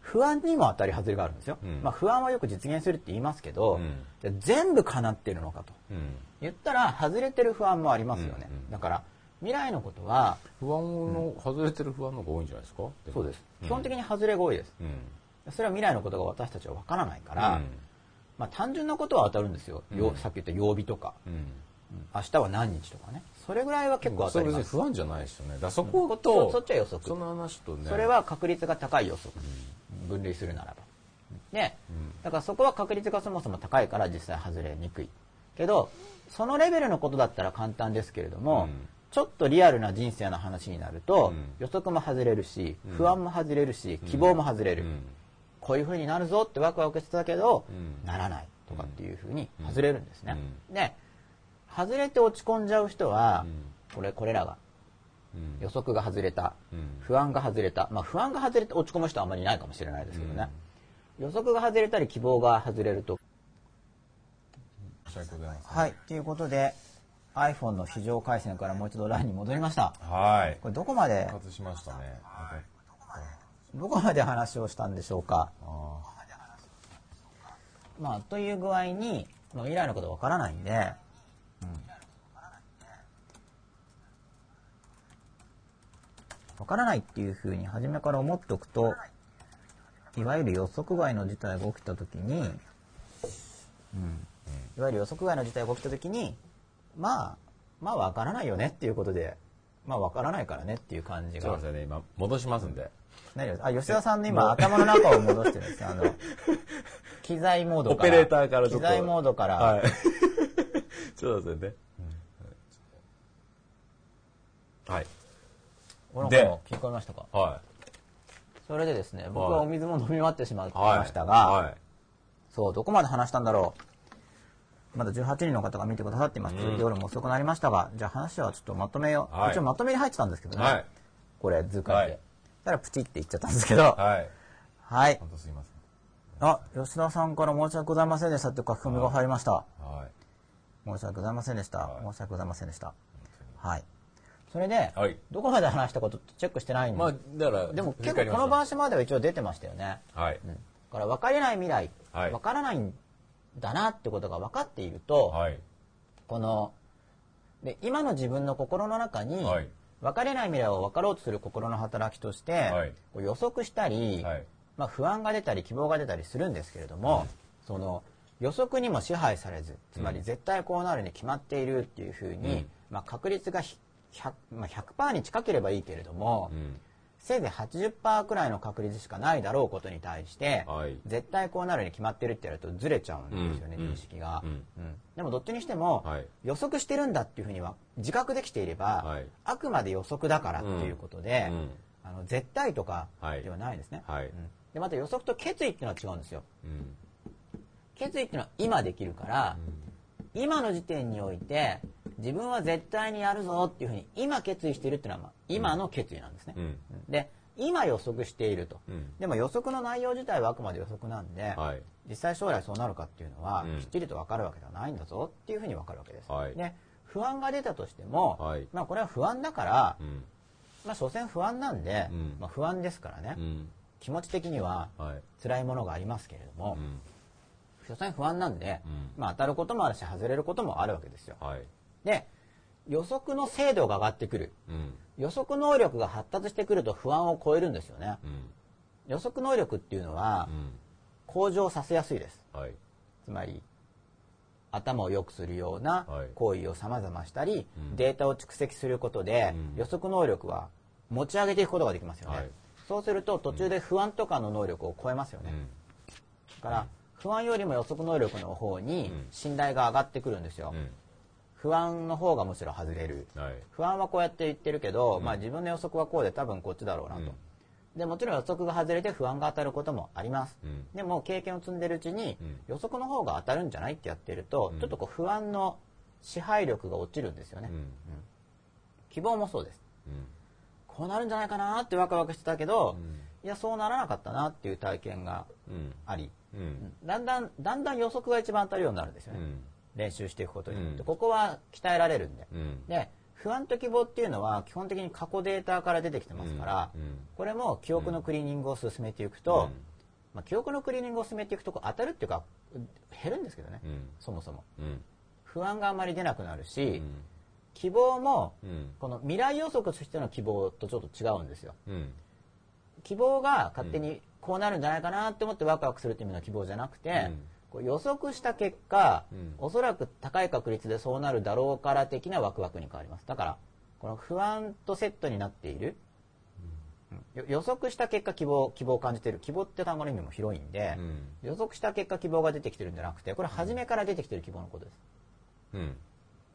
不安にも当たり外れがあるんですよ、うん。まあ、不安はよく実現するって言いますけど、うん。じゃあ全部叶っているのかと。うん。言ったら外れてる不安もありますよね、だから未来のことは不安の、外れてる不安の方が多いんじゃないですか？そうです、うん。基本的に外れが多いです。うん。それは未来のことが私たちは分からないから、うん。まあ、単純なことは当たるんですよ、ようん。さっき言った曜日とか、明日は何日とかね。それぐらいは結構当たります。不安じゃないですよね。だそこそそとっちは予測。その話とね。それは確率が高い予測、分類するならば。でだからそこは確率がそもそも高いから実際外れにくい。けどそのレベルのことだったら簡単ですけれども、うん。ちょっとリアルな人生の話になると、うん。予測も外れるしうん。不安も外れるし、希望も外れる、うん。こういう風になるぞってワクワクしてたけど、うん。ならないとかっていう風に外れるんですね、うで外れて落ち込んじゃう人は、うん。これこれらがうん。予測が外れた、うん。不安が外れた、まあ、不安が外れて落ち込む人はあんまりいないかもしれないですけどね、予測が外れたり希望が外れると。はい。ということで iPhone の非常回線からもう一度 LINE に戻りました。はい。これどこまで復活しましたね。どこまで話をしたんでしょうか。あまあという具合に、まあ、未来のことわからないんで、わからないっていうふうに初めから思っておくといわゆる予測外の事態が起きた時に、うん、いわゆる予測外の事態が起きた時にまあまあわからないよねっていうことでまあわからないからねっていう感じが。ちょっと待ってね。今戻しますんで。何です。あ吉田さんの今頭の中を戻してるんですよあの機材モードから。オペレーターから機材モードから、はいちょっと待ってねはい。こので子聞こえましたか？はそれでですね僕はお水も飲み終わってしまいいはいましたが、はい。そうどこまで話したんだろう。まだ18人の方が見てくださっています、うん。夜も遅くなりましたがじゃあ話はちょっとまとめよう、はい。一応まとめに入ってたんですけどね、はい。これ図解で、はい。たらプチって言っちゃったんですけど。はい、はい。本当すいません。あ吉田さんから申し訳ございませんでしたって書き込みが入りました、はい申し訳ございませんでした、はい。申し訳ございませんでした。はい。それで、はい。どこまで話したことチェックしてないんで、まあだからでも結構この番組までは一応出てましたよね。はい。うん、だから分かりない未来、はい。分からないんだなってことが分かっていると、はい。こので今の自分の心の中に、はい。分かれない未来を分かろうとする心の働きとして、はい。こう予測したり、はい。まあ、不安が出たり希望が出たりするんですけれども、その予測にも支配されずつまりうん絶対こうなるに決まっているっていうふうに、うん。まあ、確率がひ 100,、まあ、100%に近ければいいけれども、うん。せいぜい80%くらいの確率しかないだろうことに対して、はい。絶対こうなるに決まってるってやるとずれちゃうんですよね、うん。認識が、うん。うん。でもどっちにしても、はい。予測してるんだっていうふうには自覚できていれば、はい。あくまで予測だからっていうことで、うん。あの絶対とかはい。ではないですね、はい。うん。でまた予測と決意っていうのは違うんですよ。うん決意っていうのは今できるから、今の時点において自分は絶対にやるぞっていうふうに今決意してるっていうのは、まあ、今の決意なんですね、うん。で今予測していると、うん。でも予測の内容自体はあくまで予測なんで、はい。実際将来そうなるかっていうのは、うん。きっちりと分かるわけではないんだぞっていうふうに分かるわけです、はい。で不安が出たとしても、はい。まあ、これは不安だから、うん。まあ所詮不安なんで、うん。まあ、不安ですからね、うん。気持ち的にははい。辛いものがありますけれども、うん所詮不安なんで、うん。まあ、当たることもあるし外れることもあるわけですよ。はい。で予測の精度が上がってくる。うん。予測能力が発達してくると不安を超えるんですよね。うん。予測能力っていうのはうん。向上させやすいです。はい。つまり頭を良くするようなはい。行為を様々したり、うん。データを蓄積することで、うん。予測能力は持ち上げていくことができますよね、はい。そうすると途中で不安とかの能力を超えますよね、だから不安よりも予測能力の方にうん。信頼が上がってくるんですよ、うん。不安の方がむしろ外れる。はい。不安はこうやって言ってるけど、まあ、自分の予測はこうで多分こっちだろうなと、うん。でもちろん予測が外れて不安が当たることもあります、うん。でも経験を積んでるうちに、うん。予測の方が当たるんじゃないってやってると、うん。ちょっとこう不安の支配力が落ちるんですよね、うん。希望もそうです。うん。こうなるんじゃないかなってワクワクしてたけど、うん。いやそうならなかったなっていう体験がうん。あり、うん。だんだんだんだん予測が一番当たるようになるんですよね、うん。練習していくことによって、うん。ここは鍛えられるんで、うん。で不安と希望っていうのは基本的に過去データから出てきてますから、うん。これも記憶のクリーニングを進めていくと、うん。まあ、記憶のクリーニングを進めていくと当たるっていうか減るんですけどね、うん。そもそも。うん。不安があまり出なくなるし、うん。希望もうん。この未来予測としての希望とちょっと違うんですよ。うん。希望が勝手にこうなるんじゃないかなって思ってワクワクするっていう意味の希望じゃなくて、うん。こう予測した結果、うん。おそらく高い確率でそうなるだろうから的なワクワクに変わります。だからこの不安とセットになっている、うん。よ予測した結果希望希望を感じている。希望って単語の意味も広いんで、うん。予測した結果希望が出てきてるんじゃなくてこれ初めから出てきてる希望のことです。うん。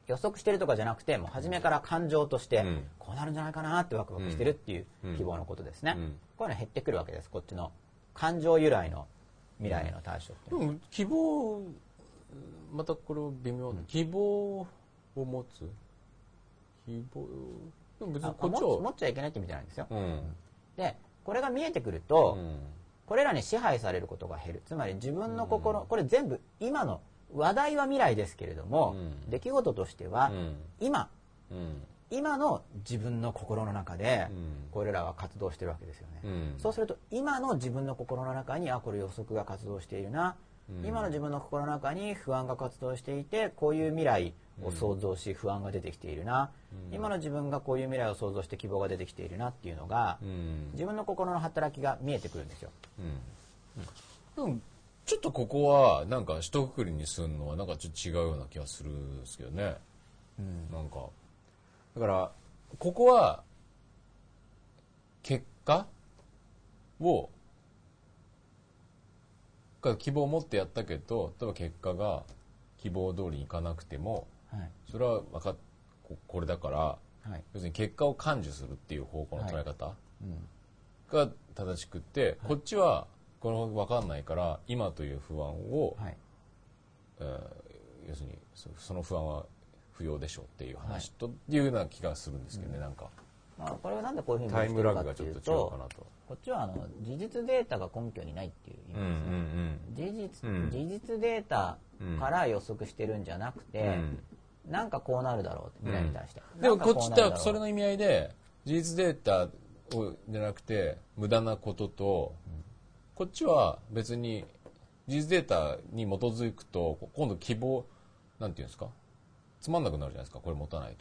予測してるとかじゃなくてもう初めから感情として、うん。こうなるんじゃないかなってワクワクしてるっていううん。希望のことですね、うん。こういうの減ってくるわけですこっちの感情由来の未来への対処っていう。のはでも希望またこれを微妙な、希望を持つ？希望でも別にあこっちは持っちゃいけないって意味じゃないんですよ。うん。でこれが見えてくると、うん。これらに支配されることが減る。つまり自分の心、これ全部今の話題は未来ですけれども、うん。出来事としては、うん。今。うん今の自分の心の中で、うん。これらは活動してるわけですよね、うん。そうすると今の自分の心の中にあこれ予測が活動しているな、うん。今の自分の心の中に不安が活動していてこういう未来を想像し不安が出てきているな、うん。今の自分がこういう未来を想像して希望が出てきているなっていうのが、うん。自分の心の働きが見えてくるんですよ。うん。ちょっとここはなんか一括りにするのはなんかちょっと違うような気がするんですけどね、なんかだからここは結果をが希望を持ってやったけど例えば結果が希望通りにいかなくてもはい。それは分かっここれだからはい。要するに結果を感受するっていう方向の捉え方うん。が正しくって、こっちはこの分かんないから今という不安を、はい。えー要するにそその不安は不要でしょうっていう話というような気がするんですけどね、なんか。まあ、これはなんでこういうふうにタイムラグかっていうがちょっと違うとかなと。こっちはあの事実データが根拠にないっていう意味ですね、事実うん。事実データから予測してるんじゃなくて、うん。なんかこうなるだろうって未来に対して、でもなんかこっちってそれの意味合いで事実データをじゃなくて無駄なことと、こっちは別に事実データに基づくと今度希望なんていうんですか？つまんなくなるじゃないですかこれ持たない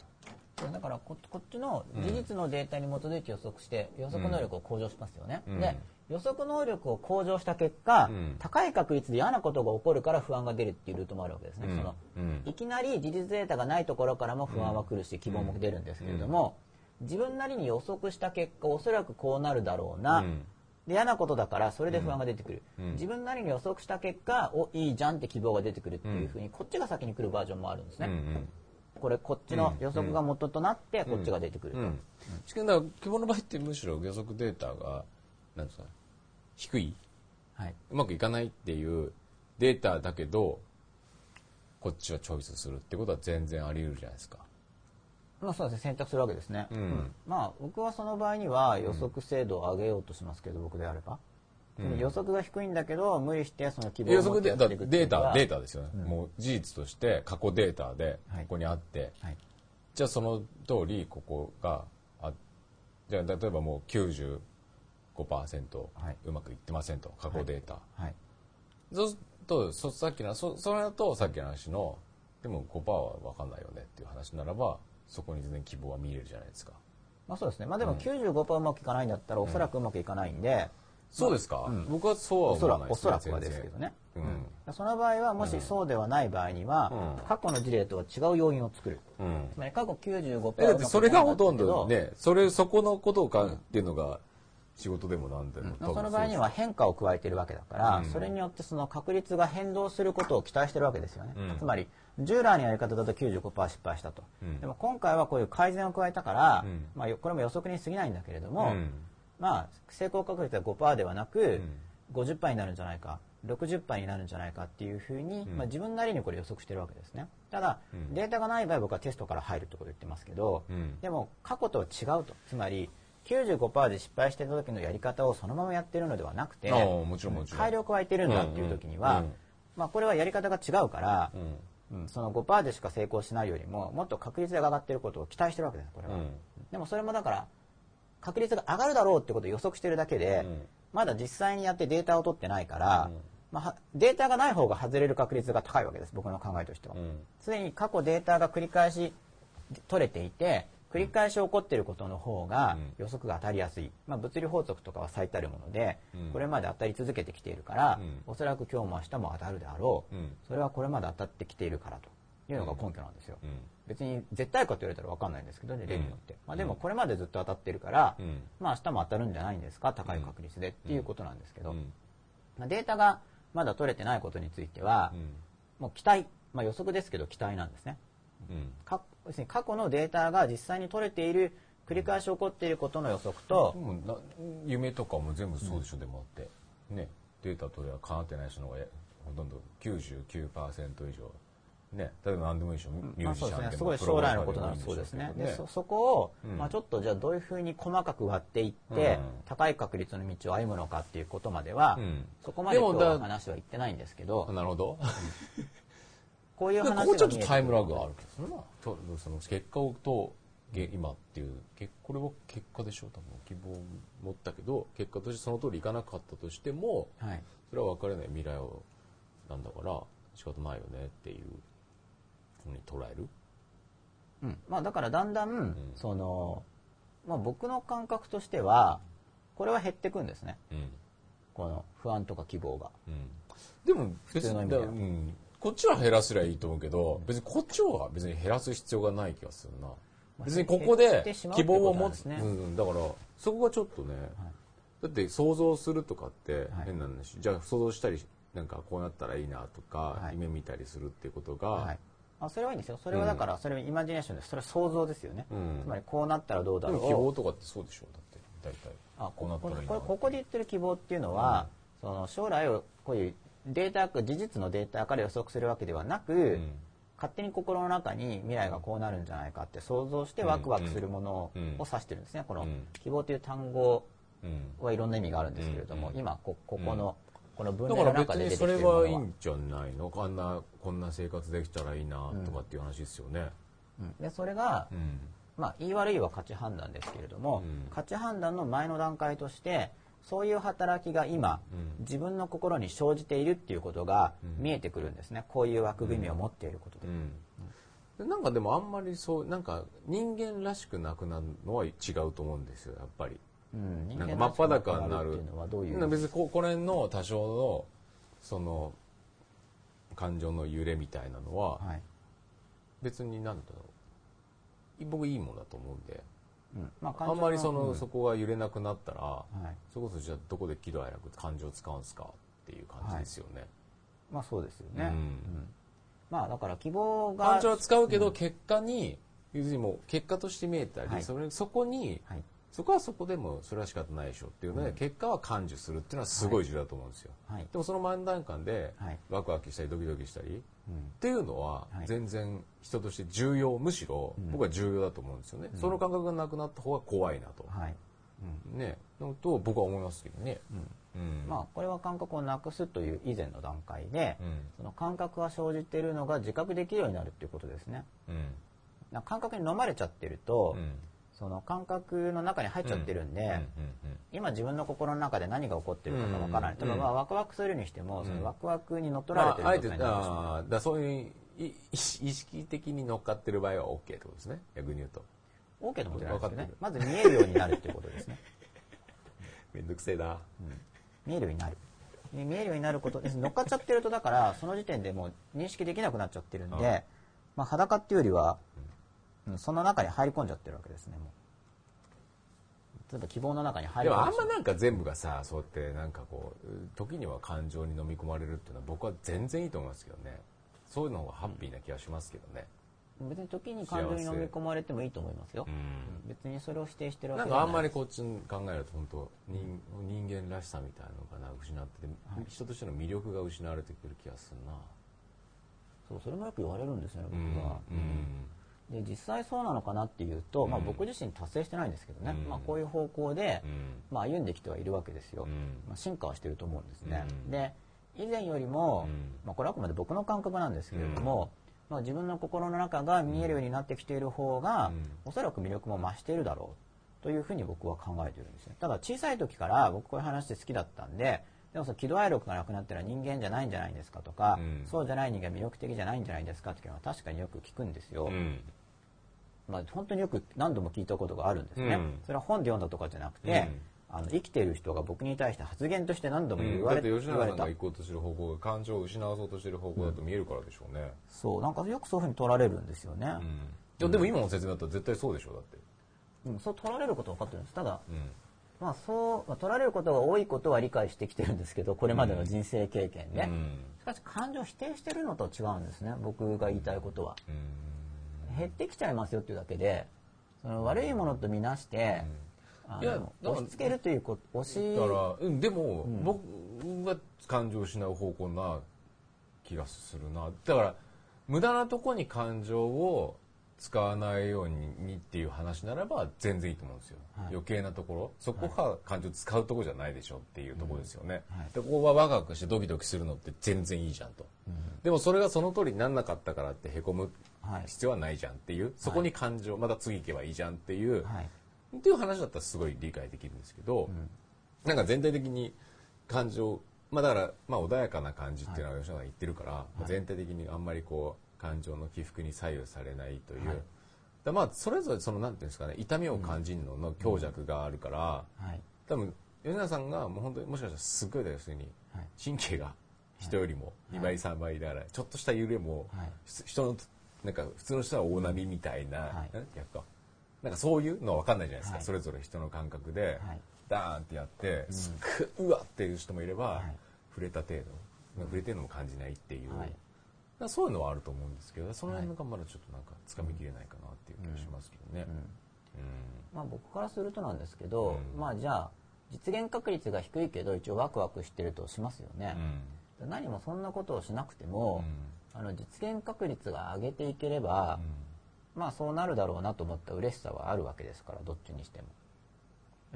と。だからここっちの事実のデータに基づいて予測して予測能力を向上しますよね、うん。で予測能力を向上した結果、うん。高い確率で嫌なことが起こるから不安が出るっていうルートもあるわけですね、うん。そのうん。いきなり事実データがないところからも不安は来るし、希望も出るんですけれども、自分なりに予測した結果おそらくこうなるだろうな、うんで嫌なことだからそれで不安が出てくる、うん。自分なりに予測した結果おいいじゃんって希望が出てくるっていうふうに、こっちが先に来るバージョンもあるんですね、うんこれこっちの予測が元となってこっちが出てくると、うん。うん。しかもだから希望の場合ってむしろ予測データがなんですか低い？はい、うまくいかないっていうデータだけどこっちはチョイスするってことは全然あり得るじゃないですか。まあそうですね。選択するわけですね、うん。まあ僕はその場合には予測精度を上げようとしますけど、僕であれば、うん。予測が低いんだけど無理してその希望予を持ってや測データっていくっていうのはデータデータですよね、もう事実として過去データではい。ここにあって、はい。じゃあその通りここがあじゃあ例えばもう95%はい。うまくいってませんと過去データ、はい。そうするとそさっきのそそれだとさっきの話のでも5%は分かんないよねっていう話ならばそこに全然希望は見えるじゃないですか。まあそうですね。まあでも95%うまくいかないんだったらおそらくうまくいかないんで、そうですか、僕はそうは思わないおそらくはですけどね、うん。その場合はもしそうではない場合には、うん。過去の事例とは違う要因を作る。うん。つまり過去95%えだってそれがほとんどね。それそこのことをかっていうのが仕事でもなんでも、その場合には変化を加えているわけだから、うん。それによってその確率が変動することを期待してるわけですよね、うん。つまり従来のやり方だと95%失敗したと、うん。でも今回はこういう改善を加えたから、うん。まあ、よこれも予測に過ぎないんだけれども、うん。まあ、成功確率は5%ではなく、50%になるんじゃないか60%になるんじゃないかっていうふうに、うん。まあ、自分なりにこれ予測してるわけですね。ただ、うん。データがない場合僕はテストから入るってことを言ってますけど、うん。でも過去とは違うと。つまり95%で失敗してた時のやり方をそのままやってるのではなくて改良を加えてるんだっていう時には、うんうんまあ、これはやり方が違うから、うん。うんその5%でしか成功しないよりももっと確率が上がってることを期待してるわけですこれは、うん。でもそれもだから確率が上がるだろうってことを予測してるだけで、うん。まだ実際にやってデータを取ってないから、うん。まあは、データがない方が外れる確率が高いわけです僕の考えとしては。うん。すで、に過去データが繰り返し取れていて繰り返し起こっていることの方がうん。予測が当たりやすい、まあ、物理法則とかは最たるもので、うん。これまで当たり続けてきているから、うん。おそらく今日も明日も当たるであろう、うん。それはこれまで当たってきているからというのが根拠なんですよ、うん。別に絶対かと言われたら分かんないんですけどね例によって、うん。まあ、でもこれまでずっと当たってるから、うん。まあ明日も当たるんじゃないんですか？高い確率でっていうことなんですけど、うん。まあ、データがまだ取れてないことについては、もう期待、まあ、予測ですけど期待なんですね。うんか要するに過去のデータが実際に取れている繰り返し起こっていることの予測と夢とかも全部そうでしょ、でもあって。ねデータとはかなってない人の方がやほとんど99%以上。ね例えば何でもいいでしょミュまあ、ージシャンでもそうですごい将来のことならそうですね。でそそこを、うん。まあ、ちょっとじゃあどういうふうに細かく割っていって、うん。高い確率の道を歩むのかっていうことまでは、うん。そこまで今日はだ話は言ってないんですけど。なるほど こういう話がでここちょっとタイムラグがあるけどな。とその結果をとげ今っていうけこれは結果でしょう多分。希望を持ったけど結果としてその通りいかなかったとしてもはい。それは分かれない未来をなんだから仕方ないよねっていうふうに捉える。うん。まあ、だからだんだん、ん。そのまあ、僕の感覚としてはこれは減っていくんですね。うん。この不安とか希望が。うん。でも普通の意味では。うん、こっちは減らせりゃいいと思うけど別にこっちは別に減らす必要がない気がするな。あ別にここで希望を持つ、ねうん、だからそこがちょっとね、だって想像するとかってはい。変なんだし、じゃあ想像したりなんかこうなったらいいなとか、はい。夢見たりするっていうことが、はい。あそれはいいんですよ。それはだから、それはイマジネーションですそれは想像ですよね、うん。つまりこうなったらどうだろう。希望とかってそうでしょ。だって大体あこうなったらいいなこれここで言ってる希望っていうのは、その将来をこういうデータ事実のデータから予測するわけではなく、うん。勝手に心の中に未来がこうなるんじゃないかって想像してワクワクするものをうん指してるんですね。このうん。希望という単語うん。はいろんな意味があるんですけれども、うん。今こここの、この文の中で出てきてそれはいいるものはんじゃないの？あんなこんな生活できたらいいなとかっていう話ですよね。うん。でそれが、うん。まあ、言い悪いは価値判断ですけれども、うん。価値判断の前の段階としてそういう働きが今、うん。自分の心に生じているっていうことがうん。見えてくるんですね、こういう枠組みを持っていることで、なんかでもあんまりそうなんか人間らしくなくなるのは違うと思うんですよやっぱり。うん。人なん間か真っ裸になるらしくっていうのはどういうな別にここれの多少のその感情の揺れみたいなのははい。別になんだろう。僕いいもんだと思うんで。うんまあ、あんまりその、うんそこが揺れなくなったらはい。それこそじゃあどこで喜怒哀楽感情使うんすかっていう感じですよね、まあそうですよね、うん。うん。まあだから希望が感情は使うけど結果に、要するにもう結果として見えたり、はい。それそこにはいそこはそこでもそれは仕方ないでしょっていうので、うん。結果は感受するっていうのはすごい重要だと思うんですよ、はい。でもその前の段階ではい。ワクワクしたりドキドキしたりっうん。ていうのははい。全然人として重要むしろうん。僕は重要だと思うんですよね、その感覚がなくなった方が怖いなと、はい。ね。のと僕は思いますけどね、うん。うん。まあこれは感覚をなくすという以前の段階で、うん。その感覚が生じているのが自覚できるようになるっていうことですね。うん。感覚に飲まれちゃってると、うんその感覚の中に入っちゃってるんで、うんうん今自分の心の中で何が起こってるかがわからない、うん例えばまあワクワクするにしても、うん。そのワクワクに乗っうん取られてる状態になそういうい意識的に乗っかってる場合は OK ってことですね。逆に言うと。OK ってないですよね。まず見えるようになるっていうことですね。めんどくせえな。見えるようになる。で見えるようになることです。乗っかっちゃってるとだからその時点でもう認識できなくなっちゃってるんで、うん。まあ、裸っていうよりは、うんその中に入り込んじゃってるわけですねもう。例えば希望の中に入り込んでしまう。まなんか全部がさそうやってなんかこう時には感情に飲み込まれるっていうのは僕は全然いいと思いますけどね。そういうの方がハッピーな気がしますけどね、別に時に感情に飲み込まれてもいいと思いますよ、うん。別にそれを否定してるわなんけじゃない。かあんまりこっちに考えると本当人人間らしさみたいなのがな失ってて、人としての魅力が失われてくる気がするな。そうそれもよく言われるんですよねうん。僕は、で実際そうなのかなっていうと、まあ、僕自身達成してないんですけどね、うん。まあ、こういう方向で、うん。まあ、歩んできてはいるわけですよ、うん。まあ、進化はしてると思うんですね、うん。で以前よりも、うん。まあ、これはあくまで僕の感覚なんですけれども、まあ、自分の心の中が見えるようになってきている方が、うん。おそらく魅力も増しているだろうというふうに僕は考えているんですね。ただ小さい時から僕こういう話好きだったんででもその喜怒哀楽がなくなったら人間じゃないんじゃないんですかとか、うん。そうじゃない人間は魅力的じゃないんじゃないですかっていうのは確かによく聞くんですよ、うん。まあ、本当によく何度も聞いたことがあるんですね、うん。それは本で読んだとかじゃなくて、あの生きている人が僕に対して発言として何度も言われ,、だって吉永さんが行こうとしてる方向が感情を失わそうとしてる方向だと見えるからでしょうね、そうなんかよくそういうふうに取られるんですよね、うん。でも今の説明だったら絶対そうでしょだって、うん。そう取られることは分かってるんです。ただ、うんまあそうまあ、取られることが多いことは理解してきてるんですけどこれまでの人生経験で、うん。しかし感情を否定してるのと違うんですね僕が言いたいことは。うん。減ってきちゃいますよっていうだけでその悪いものとみなして、あいや押し付けるということ押しだから、うん、でも、僕は感情を失う方向な気がするな。だから無駄なとこに感情を使わないようにっていう話ならば全然いいと思うんですよ、はい。余計なところ。そこが感情使うとこじゃないでしょっていうところですよね、はい。でここはワクワクしてドキドキするのって全然いいじゃんと、でもそれがその通りにならなかったからってへこむはい。必要はないじゃんっていう、そこに感情また次行けばいいじゃんっていう、はい。っていう話だったらすごい理解できるんですけど、なんか全体的に感情まあだから、まあ、穏やかな感じっていうのは吉野さん言ってるから、まあ全体的にあんまりこう感情の起伏に左右されないという、はい。だまあそれぞれそのなんていうんですかね痛みを感じるのの強弱があるから、はい。多分吉野さんがもう本当にもしかしたらすっごいですに。はい。神経が人よりも2倍3倍だからちょっとした揺れもはい。人のなんか普通の人は大波みたいな、はい。ん逆かなんかそういうのは分かんないじゃないですか、はい。それぞれ人の感覚で、はい。ダーンってやって、すっごいうわっていう人もいれば、はい。触れた程度。触れてるのも感じないっていう、そういうのはあると思うんですけどその辺がまだちょっとなんかつかみきれないかなっていう気がしますけどね。まあ、僕からするとなんですけど、うん。まあじゃあ実現確率が低いけど一応ワクワクしてるとしますよね。う、ん。何もそんなことをしなくても、あの実現確率が上げていければ、まあそうなるだろうなと思った嬉しさはあるわけですからどっちにしても。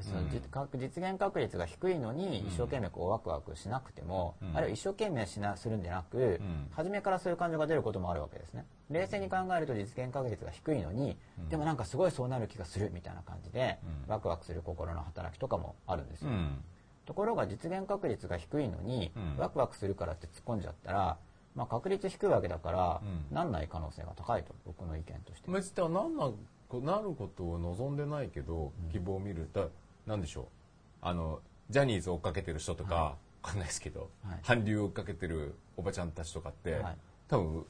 その実現確率が低いのに一生懸命こうワクワクしなくても、うん。あるいは一生懸命しなするんじゃなく、ん。初めからそういう感情が出ることもあるわけですね。冷静に考えると実現確率が低いのに、でもなんかすごいそうなる気がするみたいな感じで、うん。ワクワクする心の働きとかもあるんですよ、うん。ところが実現確率が低いのに、うん。ワクワクするからって突っ込んじゃったら、まあ、確率低いわけだから、うん。なんない可能性が高いと僕の意見として。別になんなこなることを望んでないけど、希望を見るだなんでしょう？あのジャニーズを追っかけてる人とか、わかんないですけど、はい。韓流を追っかけてるおばちゃんたちとかって、はい。多分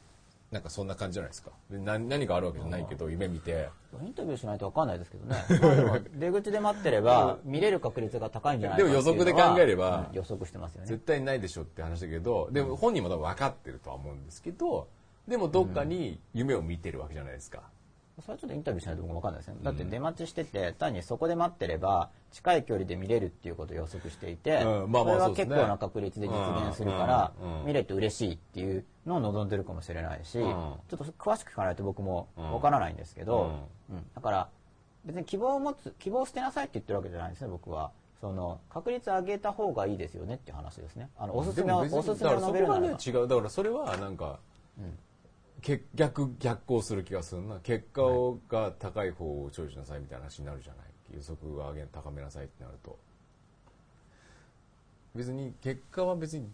なんかそんな感じじゃないですか。で何何があるわけじゃないけど夢見て。インタビューしないと分かんないですけどね。出口で待ってれば見れる確率が高いんじゃないかでも予測で考えればうん予測してますよね。絶対ないでしょって話だけどでも本人も多分分かってるとは思うんですけどでもどっかに夢を見てるわけじゃないですか、それはちょっとインタビューしないと僕も分かんないですね。だって出待ちしてて単にそこで待ってれば近い距離で見れるっていうことを予測していて、うんまあまあそれは結構な確率で実現するから、うんうんうん。見れて嬉しいっていうのを望んでるかもしれないし、ん。ちょっと詳しく聞かないと僕も分からないんですけど、うん。だから別に希望を持つ希望を捨てなさいって言ってるわけじゃないんですね僕は。その確率上げた方がいいですよねっていう話ですね。あのおすすめをおすすめを述べるならね違う。だからそれはなんか、け逆逆行する気がするな。結果をが高い方をチョイスしなさいみたいな話になるじゃない予測を上げ高めなさいってなると。別に結果は別に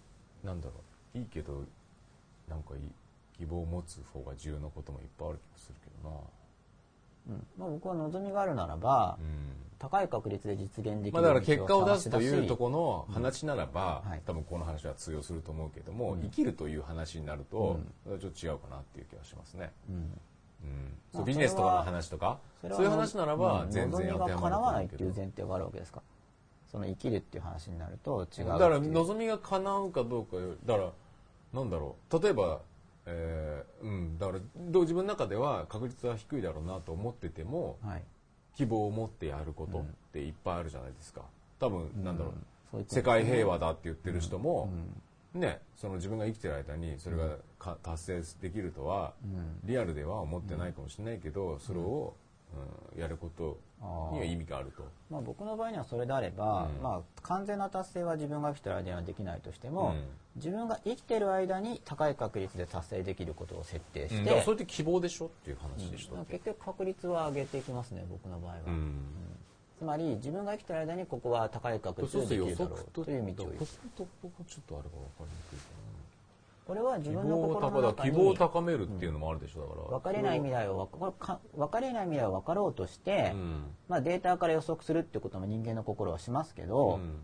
なんだろう。いいけどなんかいい希望を持つ方が重要なこともいっぱいある気がするけどな。うん。まあ、僕は望みがあるならば、うん高い確率で実現できるまあ、だから結果を出すと道いうとここの話ならば、はい。多分この話は通用すると思うけども、生きるという話になると、それはちょっと違うかなっていう気がしますね。うん。うん。ビジネスとかの話とかそういう話ならばうん。全然当てはま叶わないっていう前提があるわけですか？その生きるっていう話になると違うだから望みが叶うかどうかよだからなんだろう。例えばえーうん、だから自分の中では確率は低いだろうなと思っててもはい希望を持ってやることっていっぱいあるじゃないですか。多分なんだろう、そういうこと。世界平和だって言ってる人も、ね、その自分が生きてる間にそれがか達成できるとは、リアルでは思ってないかもしれないけど、それを、うんやることには意味があると。まあ、僕の場合にはそれであれば、うん。まあ、完全な達成は自分が生きてる間にはできないとしても、うん。自分が生きてる間に高い確率で達成できることを設定して、それって希望でしょっていう話でしょ、うん。結局確率は上げていきますね僕の場合は、うん。つまり自分が生きてる間にここは高い確率でできるだろうという道を行く。予測と僕はちょっとあれが分かりにくいかこれは自な分の心の希望を高中に希望を高めるっていうのもあるでしょだから。分かれない未来を分かれない未来を分かろうとして、うん。まあ、データから予測するってことも人間の心はしますけど、うん。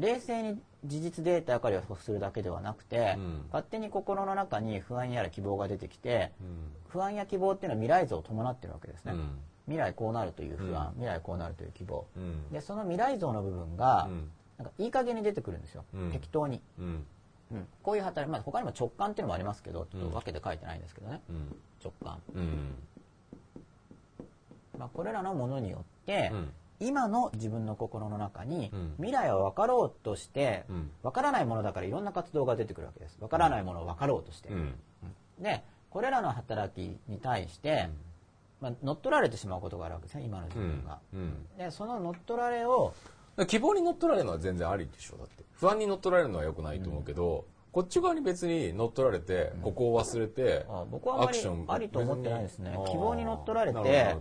冷静に事実データから予測するだけではなくて、うん。勝手に心の中に不安やら希望が出てきてうん。不安や希望っていうのは未来像を伴ってるわけですね、うん。未来こうなるという不安、うん。未来こうなるという希望。うん。でその未来像の部分が、うん。なんかいい加減に出てくるんですよ、うん。適当に、うんうんこういう働き、まあ、他にも直感っていうのもありますけどちょっうんと分けて書いてないんですけどね、うん。直感、うん。まあ、これらのものによって、うん。今の自分の心の中にうん。未来を分かろうとして、うん。分からないものだからいろんな活動が出てくるわけです。分からないものを分かろうとして、うん。でこれらの働きに対して、まあ、乗っ取られてしまうことがあるわけですね今の自分が、うん。でその乗っ取られを希望に乗っ取られるのは全然ありでしょだって不安に乗っ取られるのは良くないと思うけど、こっち側に別に乗っ取られて、ここを忘れて、あ僕はあんまりアクションありと思ってないですね。希望に乗っ取られて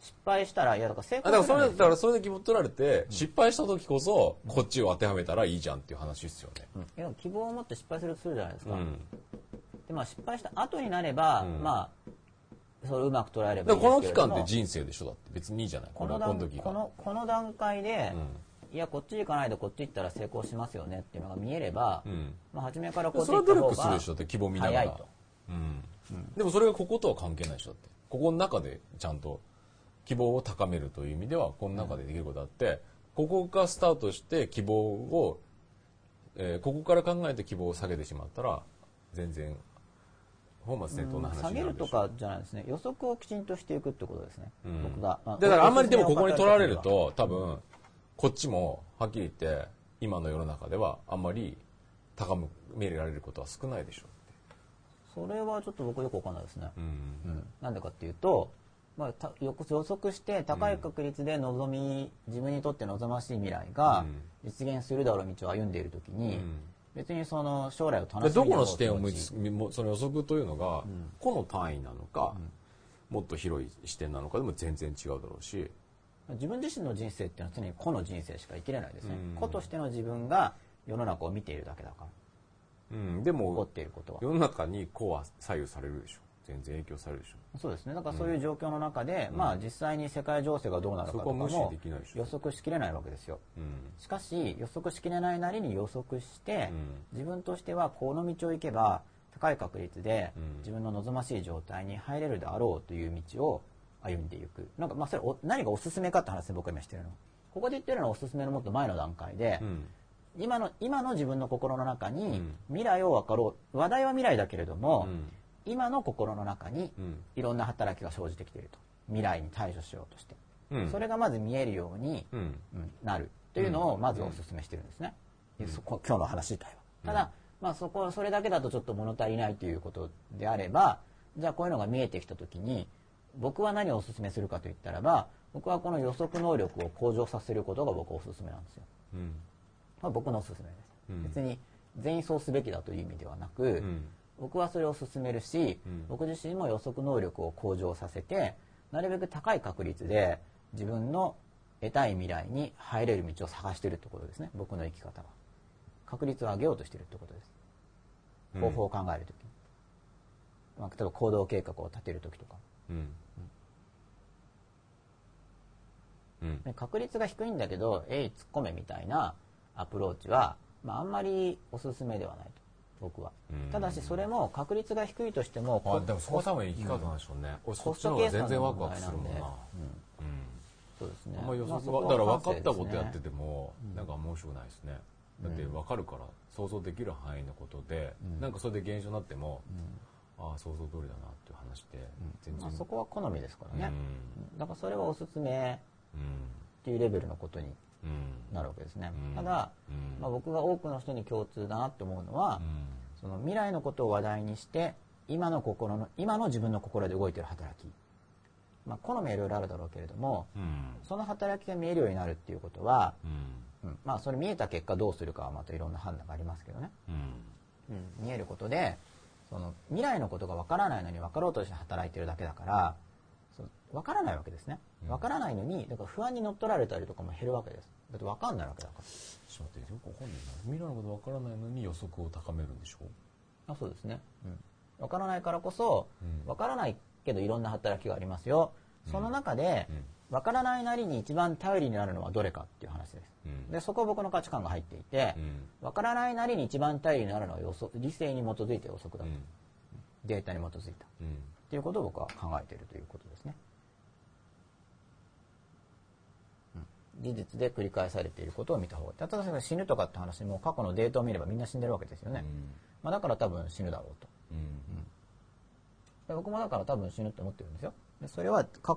失敗したらいやだから成あだからそれ功するんですだからそれで希望取られて、失敗した時こそこっちを当てはめたらいいじゃんっていう話ですよね。うん。いや希望を持って失敗するとするじゃないですか、うん。でまあ、失敗した後になれば、うん。まあそれをうまく捉えればだからこの期間って人生でしょ？だって別にいいじゃない。このこの段この時が。このこの段階で、ういやこっち行かないでこっち行ったら成功しますよねっていうのが見えれば、ん。うん。まあ、初めからこっち行った方が力するでしょって希望見ながら。早いとうん。でもそれがこことは関係ないでしょだって。ここの中でちゃんと希望を高めるという意味ではこの中でできることあって、ここがスタートして希望を、えーここから考えて希望を下げてしまったら全然本末転倒な話下になるでしょげるとかじゃないですね予測をきちんとしていくってことですね、うん僕が、まだからあんまりでもここに取られると多分こっちもはっきり言って今の世の中ではあんまり高められることは少ないでしょそれはちょっと僕よくわかんないですね、うん。なんでかっていうと、まあ、たよく予測して高い確率で望み、自分にとって望ましい未来が実現するだろう道を歩んでいる時に、うん。別にその将来を楽しみどこの視点をその予測というのが個の単位なのかもっと広い視点なのかでも全然違うだろうし自分自身の人生っていうのは常に個の人生しか生きれないですね、うん。個としての自分が世の中を見ているだけだから。うん。で起こっもていることは。世の中に個は左右されるでしょ。全然影響されるでしょ。そうですね。だからそういう状況の中で、まあ実際に世界情勢がどうなるかとかも予測しきれないわけですよ。うん。しかし予測しきれないなりに予測して、うん。自分としてはこの道を行けば高い確率でうん。自分の望ましい状態に入れるであろうという道を歩んでいく。なんかまあそれお何がおすすめかって話で僕が今してるの。ここで言ってるのはおすすめのもっと前の段階で、うん。今の今の自分の心の中にうん。未来を分かろう。話題は未来だけれども、うん。今の心の中にうん。いろんな働きが生じてきていると。未来に対処しようとして、うん。それがまず見えるように、うん。うんなる。というのをまずお勧めしてるんですね、そこ今日の話自体は。ただ、まあ、そこそれだけだとちょっと物足りないということであればじゃあこういうのが見えてきた時に僕は何をお勧めするかといったらば僕はこの予測能力を向上させることが僕はお勧めなんですよ、うん。まあ、僕のお勧めです、うん。別に全員そうすべきだという意味ではなく、うん。僕はそれを勧めるし、うん。僕自身も予測能力を向上させてなるべく高い確率で自分の得たい未来に入れる道を探しているってことですね。僕の生き方は。確率を上げようとしているってことです。うん。方法を考えるとき。に、まあ、例えば行動計画を立てるときとかうん。うん。で確率が低いんだけどえい突っ込めみたいなアプローチは、まあ、あんまりおすすめではないと。僕は。うん。ただしそれも確率が低いとしてもあでもそこは多分生き方なんでしょうね。俺そっちの方コスト計が全然ワクワクするもんな。うん。うん。そうですね。あんま予だから分かったそことやっててもなんか面白くないですね。だって分かるから想像できる範囲のことでなんかそれで現象になってもああ想像通りだなって話で、全然、まあ、そこは好みですからね、うん。だからそれはおすすめうん。っていうレベルのことにうん。なるわけですね、うん。ただ、うん。まあ、僕が多くの人に共通だなって思うのは、うん。その未来のことを話題にして今の心の今の自分の心で動いてる働き、まあ、好みはいろいろあるだろうけれどもうん。その働きが見えるようになるっていうことは、うん。うん。まあ、それ見えた結果どうするかはまたいろんな判断がありますけどね、うん。うん、見えることでその未来のことが分からないのに分かろうとして働いてるだけだからその分からないわけですね。うん。分からないのにだから不安に乗っ取られたりとかも減るわけです。だって分かんないわけだから。ちょっと待ってよくわかんな未来のことわからないのに予測を高めるんでしょあそうですね、うん、分からないからこそうん。分からないけどいろんな働きがありますよその中でうん。分からないなりに一番頼りになるのはどれかっていう話です。うん。でそこは僕の価値観が入っていてうん。分からないなりに一番頼りになるのは予測理性に基づいて予測だと、うん。データに基づいた。うんっていうことを僕は考えているということですね。うん。事実で繰り返されていることを見た方がいい。例えば死ぬとかって話も過去のデータを見ればみんな死んでるわけですよね。まあ、だから多分死ぬだろうと。うん。で僕もだから多分死ぬって思ってるんですよ。でそれは過